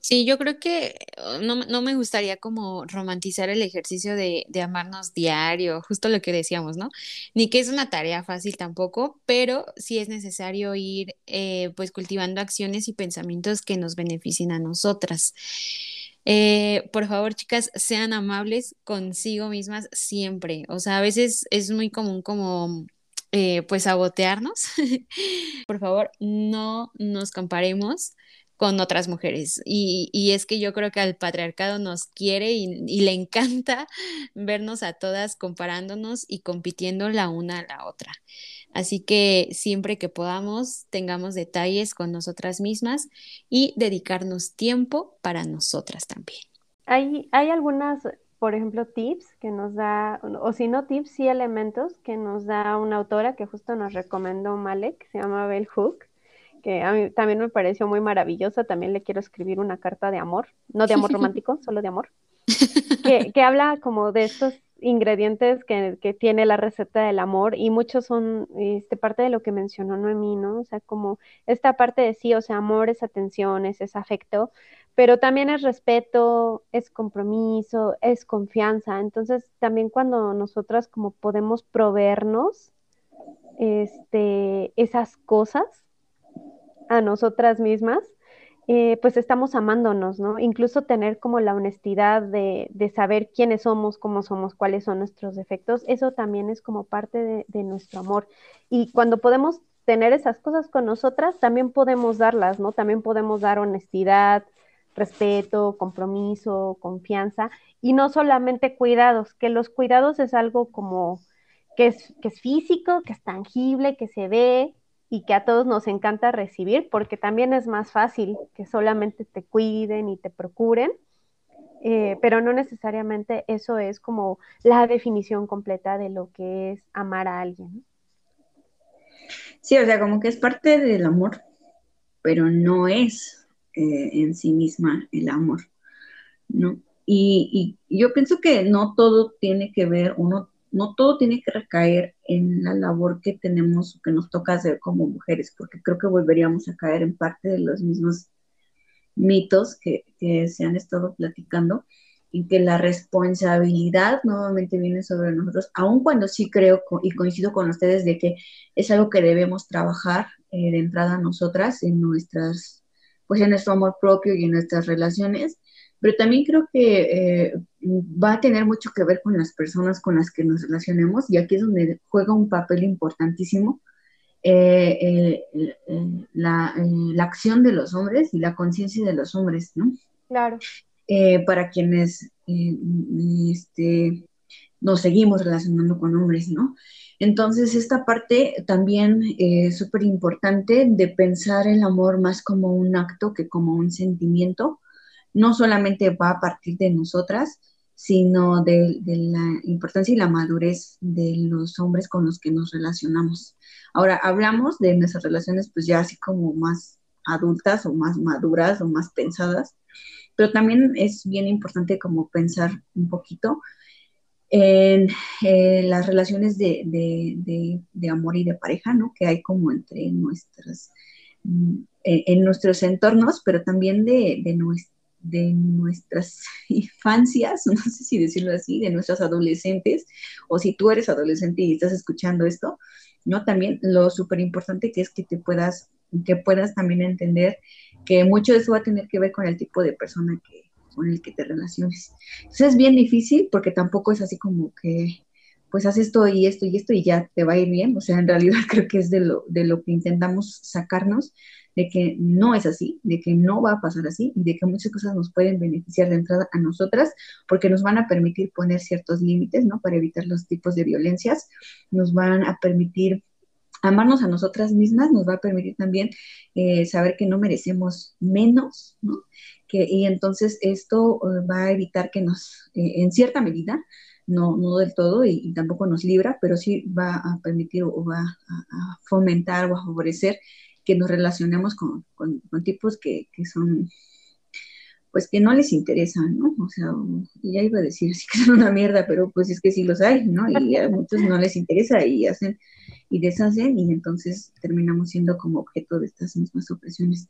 [SPEAKER 3] Sí, yo creo que oh, no, me gustaría como romantizar el ejercicio de, amarnos diario, justo lo que decíamos, ¿no? Ni que es una tarea fácil tampoco, pero sí es necesario ir eh, pues cultivando acciones y pensamientos que nos beneficien a nosotras. Eh, por favor, chicas, sean amables consigo mismas siempre. O sea, a veces es muy común como eh, pues sabotearnos, por favor, no nos comparemos con otras mujeres. Y, es que yo creo que al patriarcado nos quiere y, le encanta vernos a todas comparándonos y compitiendo la una a la otra. Así que siempre que podamos, tengamos detalles con nosotras mismas y dedicarnos tiempo para nosotras también.
[SPEAKER 1] Hay, hay algunas por ejemplo, tips que nos da, o si no tips, sí elementos que nos da una autora que justo nos recomendó Malek, que se llama Bell Hook, que a mí también me pareció muy maravillosa. También le quiero escribir una carta de amor, no de amor romántico, solo de amor, que, que habla como de estos ingredientes que, que, tiene la receta del amor y muchos son este, parte de lo que mencionó Noemí, ¿no? O sea, como esta parte de sí, o sea, amor es atención, es, es afecto, pero también es respeto, es compromiso, es confianza. Entonces, también cuando nosotras como podemos proveernos este, esas cosas a nosotras mismas, eh, pues estamos amándonos, ¿no? Incluso tener como la honestidad de, de, saber quiénes somos, cómo somos, cuáles son nuestros defectos, eso también es como parte de, de nuestro amor. Y cuando podemos tener esas cosas con nosotras, también podemos darlas, ¿no? También podemos dar honestidad, respeto, compromiso, confianza y no solamente cuidados, que los cuidados es algo como que es, que es físico, que es tangible, que se ve y que a todos nos encanta recibir porque también es más fácil que solamente te cuiden y te procuren, eh, pero no necesariamente eso es como la definición completa de lo que es amar a alguien.
[SPEAKER 4] Sí, o sea, como que es parte del amor, pero no es eh, en sí misma el amor, ¿no? Y, yo pienso que no todo tiene que ver, uno, no todo tiene que recaer en la labor que tenemos, que nos toca hacer como mujeres, porque creo que volveríamos a caer en parte de los mismos mitos que, se han estado platicando. en que la responsabilidad nuevamente viene sobre nosotros, aun cuando sí creo y coincido con ustedes de que es algo que debemos trabajar eh, de entrada nosotras en nuestras, pues en nuestro amor propio y en nuestras relaciones, pero también creo que eh, va a tener mucho que ver con las personas con las que nos relacionemos y aquí es donde juega un papel importantísimo eh, la, la, acción de los hombres y la conciencia de los hombres, ¿no?
[SPEAKER 1] Claro.
[SPEAKER 4] Eh, para quienes eh, este, nos seguimos relacionando con hombres, ¿no? Entonces, esta parte también es súper importante de pensar el amor más como un acto que como un sentimiento. No solamente va a partir de nosotras, sino de, de, la importancia y la madurez de los hombres con los que nos relacionamos. Ahora, hablamos de nuestras relaciones pues ya así como más adultas o más maduras o más pensadas, pero también es bien importante como pensar un poquito en las relaciones de, amor y de pareja, ¿no? Que hay como entre nuestras, mm, en, nuestros entornos, pero también de, de nuestras infancias, no sé si decirlo así, de nuestras adolescentes, o si tú eres adolescente y estás escuchando esto, ¿no? También lo súper importante que es que te puedas, que puedas también entender que mucho de eso va a tener que ver con el tipo de persona que, con el que te relaciones. Entonces es bien difícil porque tampoco es así como que pues haz esto y esto y esto y ya te va a ir bien. O sea, en realidad creo que es de lo, de lo que intentamos sacarnos, de que no es así, de que no va a pasar así y de que muchas cosas nos pueden beneficiar de entrada a nosotras porque nos van a permitir poner ciertos límites, ¿no? Para evitar los tipos de violencias, nos van a permitir amarnos a nosotras mismas nos va a permitir también eh, saber que no merecemos menos, ¿no? Que, y entonces esto eh, va a evitar que nos, eh, en cierta medida, no, no del todo y, tampoco nos libra, pero sí va a permitir o va a, fomentar o a favorecer que nos relacionemos con, con, tipos que, que, son, pues que no les interesan, ¿no? O sea, ya iba a decir así que son una mierda, pero pues es que sí los hay, ¿no? Y a muchos no les interesa y hacen y deshacen y entonces terminamos siendo como objeto de estas mismas opresiones.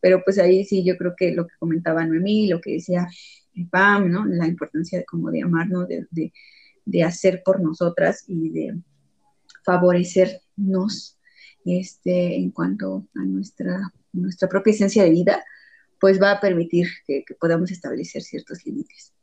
[SPEAKER 4] Pero pues ahí sí yo creo que lo que comentaba Noemí, lo que decía Pam, ¿no? La importancia de como de amarnos, de, de, hacer por nosotras y de favorecernos este, en cuanto a nuestra, nuestra propia esencia de vida, pues va a permitir que podamos establecer ciertos límites.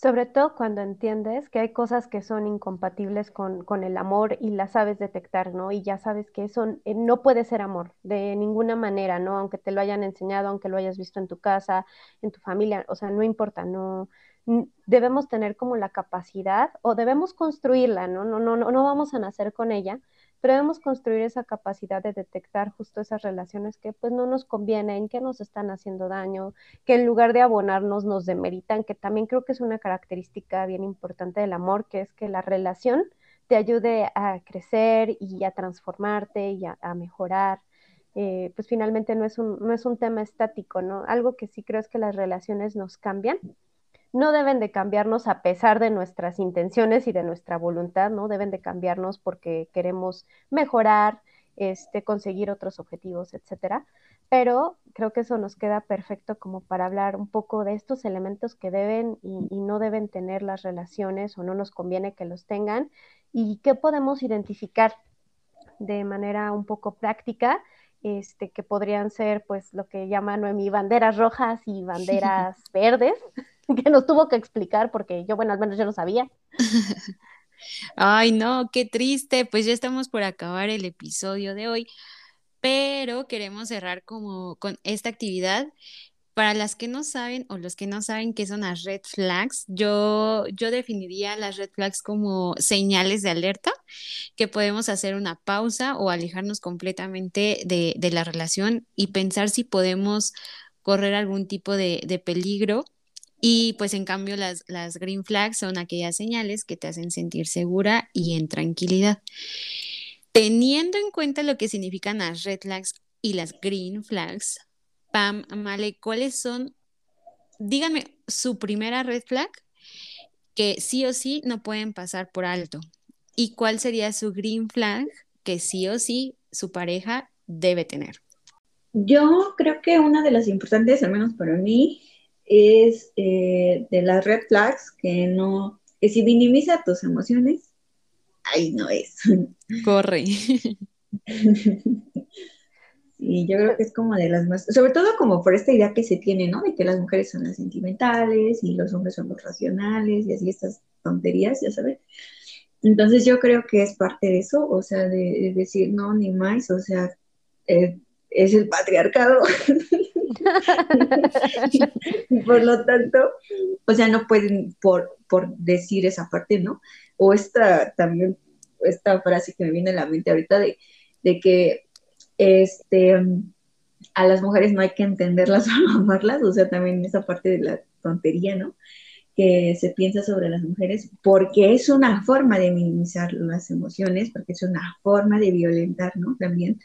[SPEAKER 1] Sobre todo cuando entiendes que hay cosas que son incompatibles con, con, el amor y las sabes detectar, ¿no? Y ya sabes que eso eh, no puede ser amor de ninguna manera, ¿no? Aunque te lo hayan enseñado, aunque lo hayas visto en tu casa, en tu familia, o sea, no importa, no debemos tener como la capacidad o debemos construirla, ¿no? No, no, no, no vamos a nacer con ella, pero debemos construir esa capacidad de detectar justo esas relaciones que pues no nos convienen, que nos están haciendo daño, que en lugar de abonarnos nos demeritan, que también creo que es una característica bien importante del amor, que es que la relación te ayude a crecer y a transformarte y a, mejorar. Eh, pues finalmente no es, un, no es un tema estático, ¿no? Algo que sí creo es que las relaciones nos cambian no deben de cambiarnos a pesar de nuestras intenciones y de nuestra voluntad, ¿no? Deben de cambiarnos porque queremos mejorar, este, conseguir otros objetivos, etcétera. Pero creo que eso nos queda perfecto como para hablar un poco de estos elementos que deben y, no deben tener las relaciones o no nos conviene que los tengan y qué podemos identificar de manera un poco práctica este, que podrían ser pues lo que llaman Noemí banderas rojas y banderas verdes, que nos tuvo que explicar porque yo, bueno, al menos yo no sabía.
[SPEAKER 3] Ay, no, qué triste. Pues ya estamos por acabar el episodio de hoy, pero queremos cerrar como con esta actividad. Para las que no saben o los que no saben qué son las red flags, yo, yo definiría las red flags como señales de alerta, que podemos hacer una pausa o alejarnos completamente de, de la relación y pensar si podemos correr algún tipo de, de peligro y pues en cambio las, las green flags son aquellas señales que te hacen sentir segura y en tranquilidad. Teniendo en cuenta lo que significan las red flags y las green flags, Pam, Male, ¿cuáles son? Díganme su primera red flag que sí o sí no pueden pasar por alto. ¿Y cuál sería su green flag que sí o sí su pareja debe tener?
[SPEAKER 4] Yo creo que una de las importantes, al menos para mí, es eh, de las red flags que no, que si minimiza tus emociones, ahí no es.
[SPEAKER 3] Corre.
[SPEAKER 4] Y yo creo que es como de las más, sobre todo como por esta idea que se tiene, ¿no? De que las mujeres son las sentimentales y los hombres son los racionales y así estas tonterías, ya sabes. Entonces yo creo que es parte de eso, o sea, de, decir no ni más, o sea, eh, es el patriarcado. por lo tanto, o sea, no pueden por, por decir esa parte, ¿no? O esta también, esta frase que me viene a la mente ahorita de, de que este, a las mujeres no hay que entenderlas o amarlas, o sea, también esa parte de la tontería, ¿no? Que se piensa sobre las mujeres, porque es una forma de minimizar las emociones, porque es una forma de violentar, ¿no? También,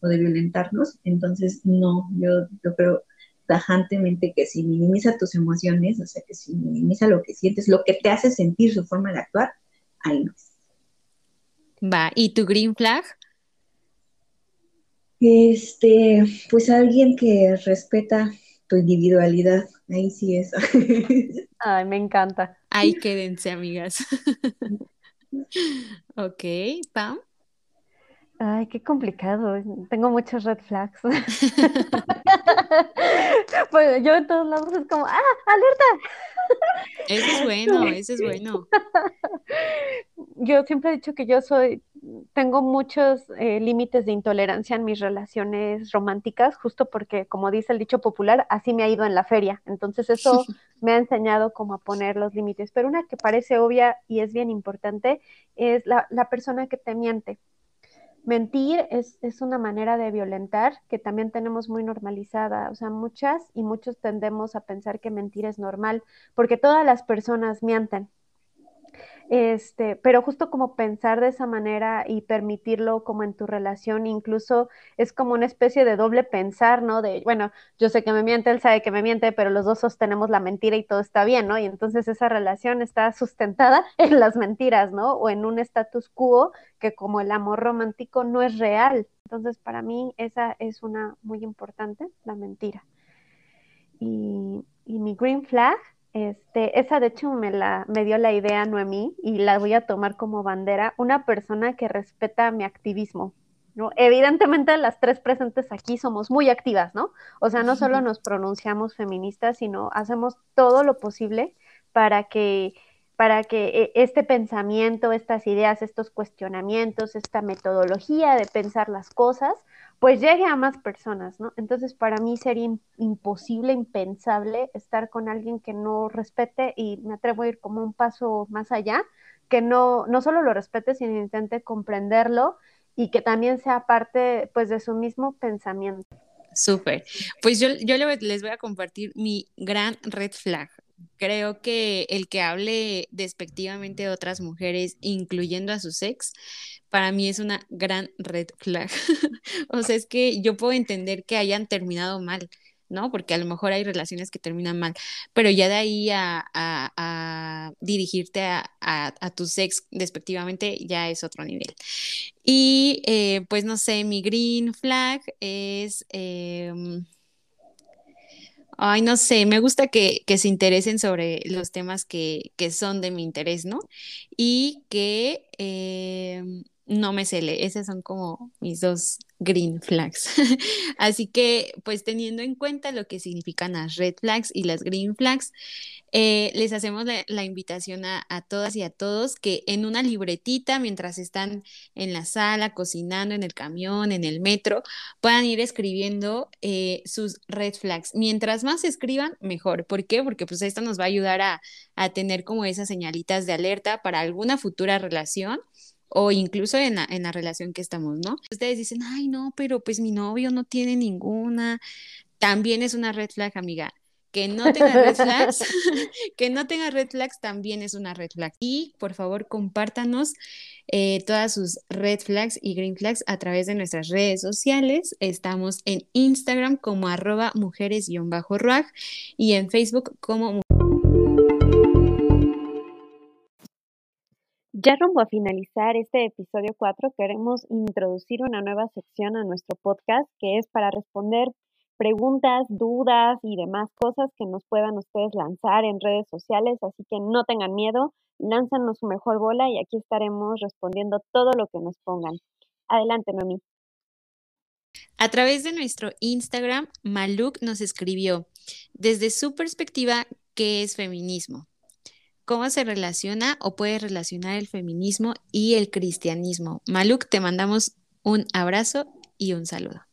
[SPEAKER 4] o de violentarnos. Entonces, no, yo, yo creo tajantemente que si minimiza tus emociones, o sea, que si minimiza lo que sientes, lo que te hace sentir su forma de actuar, ahí no es.
[SPEAKER 3] Va, ¿y tu green flag?
[SPEAKER 4] Este, pues alguien que respeta tu individualidad, ahí sí es.
[SPEAKER 1] Ay, me encanta.
[SPEAKER 3] Ahí quédense, amigas. ok, Pam.
[SPEAKER 1] Ay, qué complicado. Tengo muchos red flags. pues yo en todos lados es como, ¡ah, alerta!
[SPEAKER 3] Eso es bueno, eso es bueno.
[SPEAKER 1] Yo siempre he dicho que yo soy, tengo muchos eh, límites de intolerancia en mis relaciones románticas, justo porque, como dice el dicho popular, así me ha ido en la feria. Entonces eso me ha enseñado cómo a poner los límites. Pero una que parece obvia y es bien importante es la, la persona que te miente. Mentir es, es, una manera de violentar que también tenemos muy normalizada. O sea, muchas y muchos tendemos a pensar que mentir es normal, porque todas las personas mienten. Este, pero justo como pensar de esa manera y permitirlo como en tu relación, incluso es como una especie de doble pensar, ¿no? De, bueno, yo sé que me miente, él sabe que me miente, pero los dos sostenemos la mentira y todo está bien, ¿no? Y entonces esa relación está sustentada en las mentiras, ¿no? O en un status quo que como el amor romántico no es real. Entonces, para mí esa es una muy importante, la mentira. Y, y mi green flag este, esa de hecho me, la, me dio la idea Noemí y la voy a tomar como bandera, una persona que respeta mi activismo. ¿no? Evidentemente las tres presentes aquí somos muy activas, ¿no? O sea, no solo nos pronunciamos feministas, sino hacemos todo lo posible para que para que eh, este pensamiento, estas ideas, estos cuestionamientos, esta metodología de pensar las cosas, pues llegue a más personas, ¿no? Entonces, para mí sería imposible, impensable estar con alguien que no respete y me atrevo a ir como un paso más allá, que no, no solo lo respete, sino intente comprenderlo y que también sea parte, pues, de su mismo pensamiento.
[SPEAKER 3] Súper. Pues yo, yo les voy a compartir mi gran red flag creo que el que hable despectivamente de otras mujeres, incluyendo a su sex, para mí es una gran red flag. o sea, es que yo puedo entender que hayan terminado mal, ¿no? Porque a lo mejor hay relaciones que terminan mal, pero ya de ahí a, dirigirte a, tu sex despectivamente ya es otro nivel. Y eh, pues no sé, mi green flag es... Em, Ay, no sé, me gusta que, se interesen sobre los temas que, son de mi interés, ¿no? Y que em, no me cele. Esas son como mis dos green flags. Así que, pues teniendo en cuenta lo que significan las red flags y las green flags, eh, les hacemos la, invitación a, todas y a todos que en una libretita, mientras están en la sala, cocinando, en el camión, en el metro, puedan ir escribiendo eh, sus red flags. Mientras más escriban, mejor. ¿Por qué? Porque pues esto nos va a ayudar a, a tener como esas señalitas de alerta para alguna futura relación o incluso en la, en la relación que estamos, ¿no? Ustedes dicen, ay, no, pero pues mi novio no tiene ninguna. También es una red flag, amiga. Que no tenga red flags, que no tenga red flags también es una red flag. Y por favor, compártanos eh, todas sus red flags y green flags a través de nuestras redes sociales. Estamos en Instagram como arroba mujeres-ruag y en Facebook como
[SPEAKER 1] Ya rumbo a finalizar este episodio 4, queremos introducir una nueva sección a nuestro podcast que es para responder preguntas, dudas y demás cosas que nos puedan ustedes lanzar en redes sociales, así que no tengan miedo, lánzanos su mejor bola y aquí estaremos respondiendo todo lo que nos pongan. Adelante, Noemí.
[SPEAKER 3] A través de nuestro Instagram, Maluk nos escribió, desde su perspectiva, ¿qué es feminismo? ¿Cómo se relaciona o puede relacionar el feminismo y el cristianismo? Maluk, te mandamos un abrazo y un saludo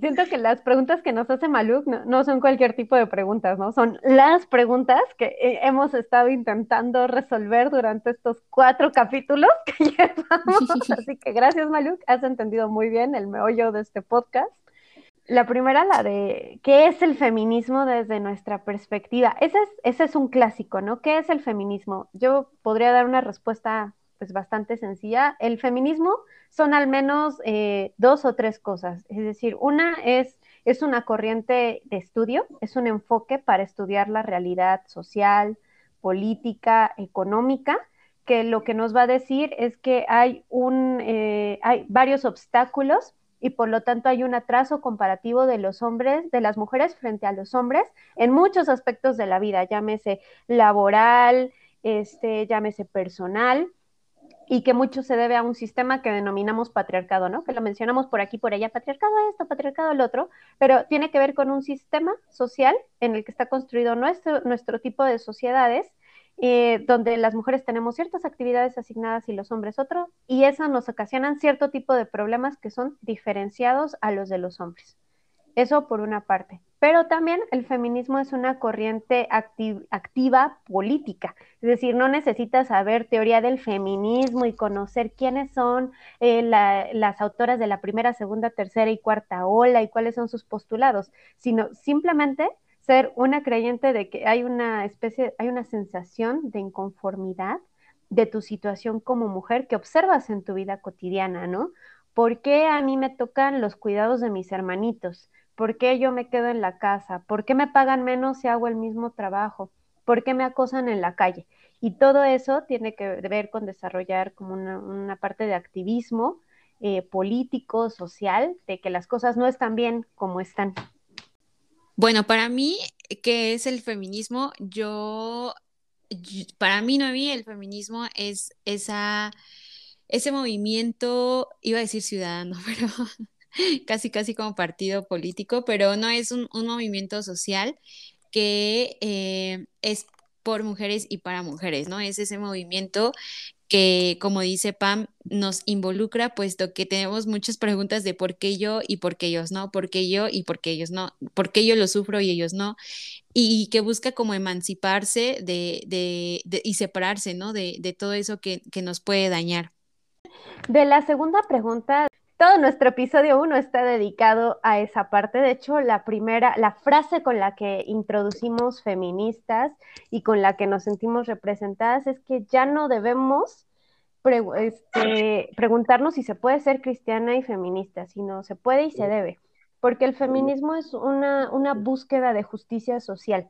[SPEAKER 1] siento que las preguntas que nos hace Maluk no, son cualquier tipo de preguntas, ¿no? Son las preguntas que eh, hemos estado intentando resolver durante estos cuatro capítulos que llevamos. Así que gracias, Maluk. Has entendido muy bien el meollo de este podcast. La primera, la de qué es el feminismo desde nuestra perspectiva. Ese es, ese es un clásico, ¿no? ¿Qué es el feminismo? Yo podría dar una respuesta pues bastante sencilla. El feminismo son al menos eh, dos o tres cosas. Es decir, una es, es una corriente de estudio, es un enfoque para estudiar la realidad social, política, económica, que lo que nos va a decir es que hay, un, eh, hay varios obstáculos y por lo tanto hay un atraso comparativo de los hombres, de las mujeres frente a los hombres en muchos aspectos de la vida, llámese laboral, este, llámese personal, y que mucho se debe a un sistema que denominamos patriarcado, ¿no? Que lo mencionamos por aquí, por allá, patriarcado esto, patriarcado el otro, pero tiene que ver con un sistema social en el que está construido nuestro, nuestro tipo de sociedades, eh, donde las mujeres tenemos ciertas actividades asignadas y los hombres otro, y eso nos ocasionan cierto tipo de problemas que son diferenciados a los de los hombres. Eso por una parte. Pero también el feminismo es una corriente activa política, es decir, no necesitas saber teoría del feminismo y conocer quiénes son eh, las autoras de la primera, segunda, tercera y cuarta ola y cuáles son sus postulados, sino simplemente ser una creyente de que hay una especie, hay una sensación de inconformidad de tu situación como mujer que observas en tu vida cotidiana, ¿no? ¿Por qué a mí me tocan los cuidados de mis hermanitos? ¿Por qué yo me quedo en la casa? ¿Por qué me pagan menos si hago el mismo trabajo? ¿Por qué me acosan en la calle? Y todo eso tiene que ver con desarrollar como una, parte de activismo eh, político, social, de que las cosas no están bien como están.
[SPEAKER 3] Bueno, para mí, ¿qué es el feminismo? Yo, para mí, no el feminismo es esa, ese movimiento, iba a decir ciudadano, pero casi casi como partido político, pero no es un, movimiento social que eh, es por mujeres y para mujeres, ¿no? Es ese movimiento que, como dice Pam, nos involucra, puesto que tenemos muchas preguntas de por qué yo y por qué ellos no, por qué yo y por qué ellos no, por qué yo lo sufro y ellos no, y que busca como emanciparse de, y separarse, ¿no? De, de todo eso que, que nos puede dañar.
[SPEAKER 1] De la segunda pregunta, todo nuestro episodio 1 está dedicado a esa parte. De hecho, la primera, la frase con la que introducimos feministas y con la que nos sentimos representadas es que ya no debemos este, preguntarnos si se puede ser cristiana y feminista, sino se puede y se debe, porque el feminismo es una, una búsqueda de justicia social.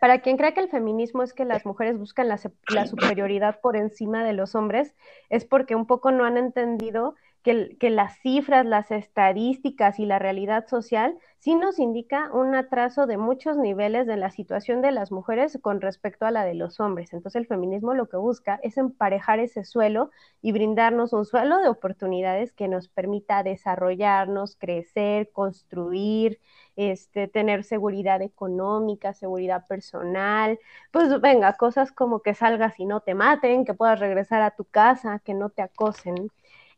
[SPEAKER 1] Para quien cree que el feminismo es que las mujeres buscan la, la superioridad por encima de los hombres, es porque un poco no han entendido que, las cifras, las estadísticas y la realidad social sí nos indica un atraso de muchos niveles de la situación de las mujeres con respecto a la de los hombres. Entonces el feminismo lo que busca es emparejar ese suelo y brindarnos un suelo de oportunidades que nos permita desarrollarnos, crecer, construir, este, tener seguridad económica, seguridad personal, pues venga, cosas como que salgas y no te maten, que puedas regresar a tu casa, que no te acosen.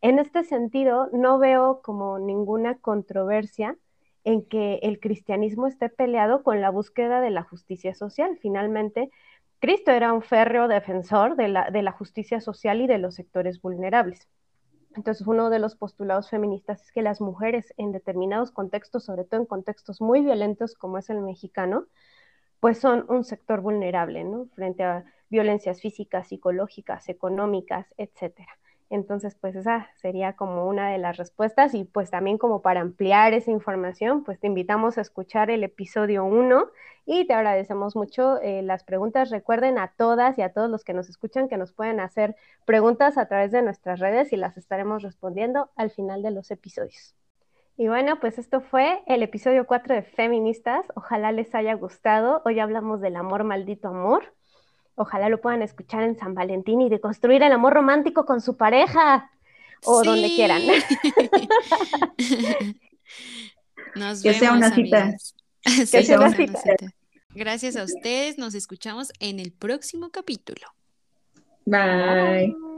[SPEAKER 1] En este sentido, no veo como ninguna controversia en que el cristianismo esté peleado con la búsqueda de la justicia social. Finalmente, Cristo era un férreo defensor de la, justicia social y de los sectores vulnerables. Entonces, uno de los postulados feministas es que las mujeres en determinados contextos, sobre todo en contextos muy violentos como es el mexicano, pues son un sector vulnerable. Frente a violencias físicas, psicológicas, económicas, etcétera. Entonces, pues esa sería como una de las respuestas y pues también como para ampliar esa información, pues te invitamos a escuchar el episodio 1 y te agradecemos mucho eh, las preguntas. Recuerden a todas y a todos los que nos escuchan que nos pueden hacer preguntas a través de nuestras redes y las estaremos respondiendo al final de los episodios. Y bueno, pues esto fue el episodio 4 de Feministas. Ojalá les haya gustado. Hoy hablamos del amor, maldito amor. Ojalá lo puedan escuchar en San Valentín y de construir el amor romántico con su pareja o donde quieran.
[SPEAKER 3] Nos
[SPEAKER 4] que
[SPEAKER 3] vemos,
[SPEAKER 4] sea una cita.
[SPEAKER 1] Que
[SPEAKER 3] Sí,
[SPEAKER 1] sea una cita.
[SPEAKER 3] Gracias a ustedes. Nos escuchamos en el próximo capítulo.
[SPEAKER 4] Bye.
[SPEAKER 1] Bye.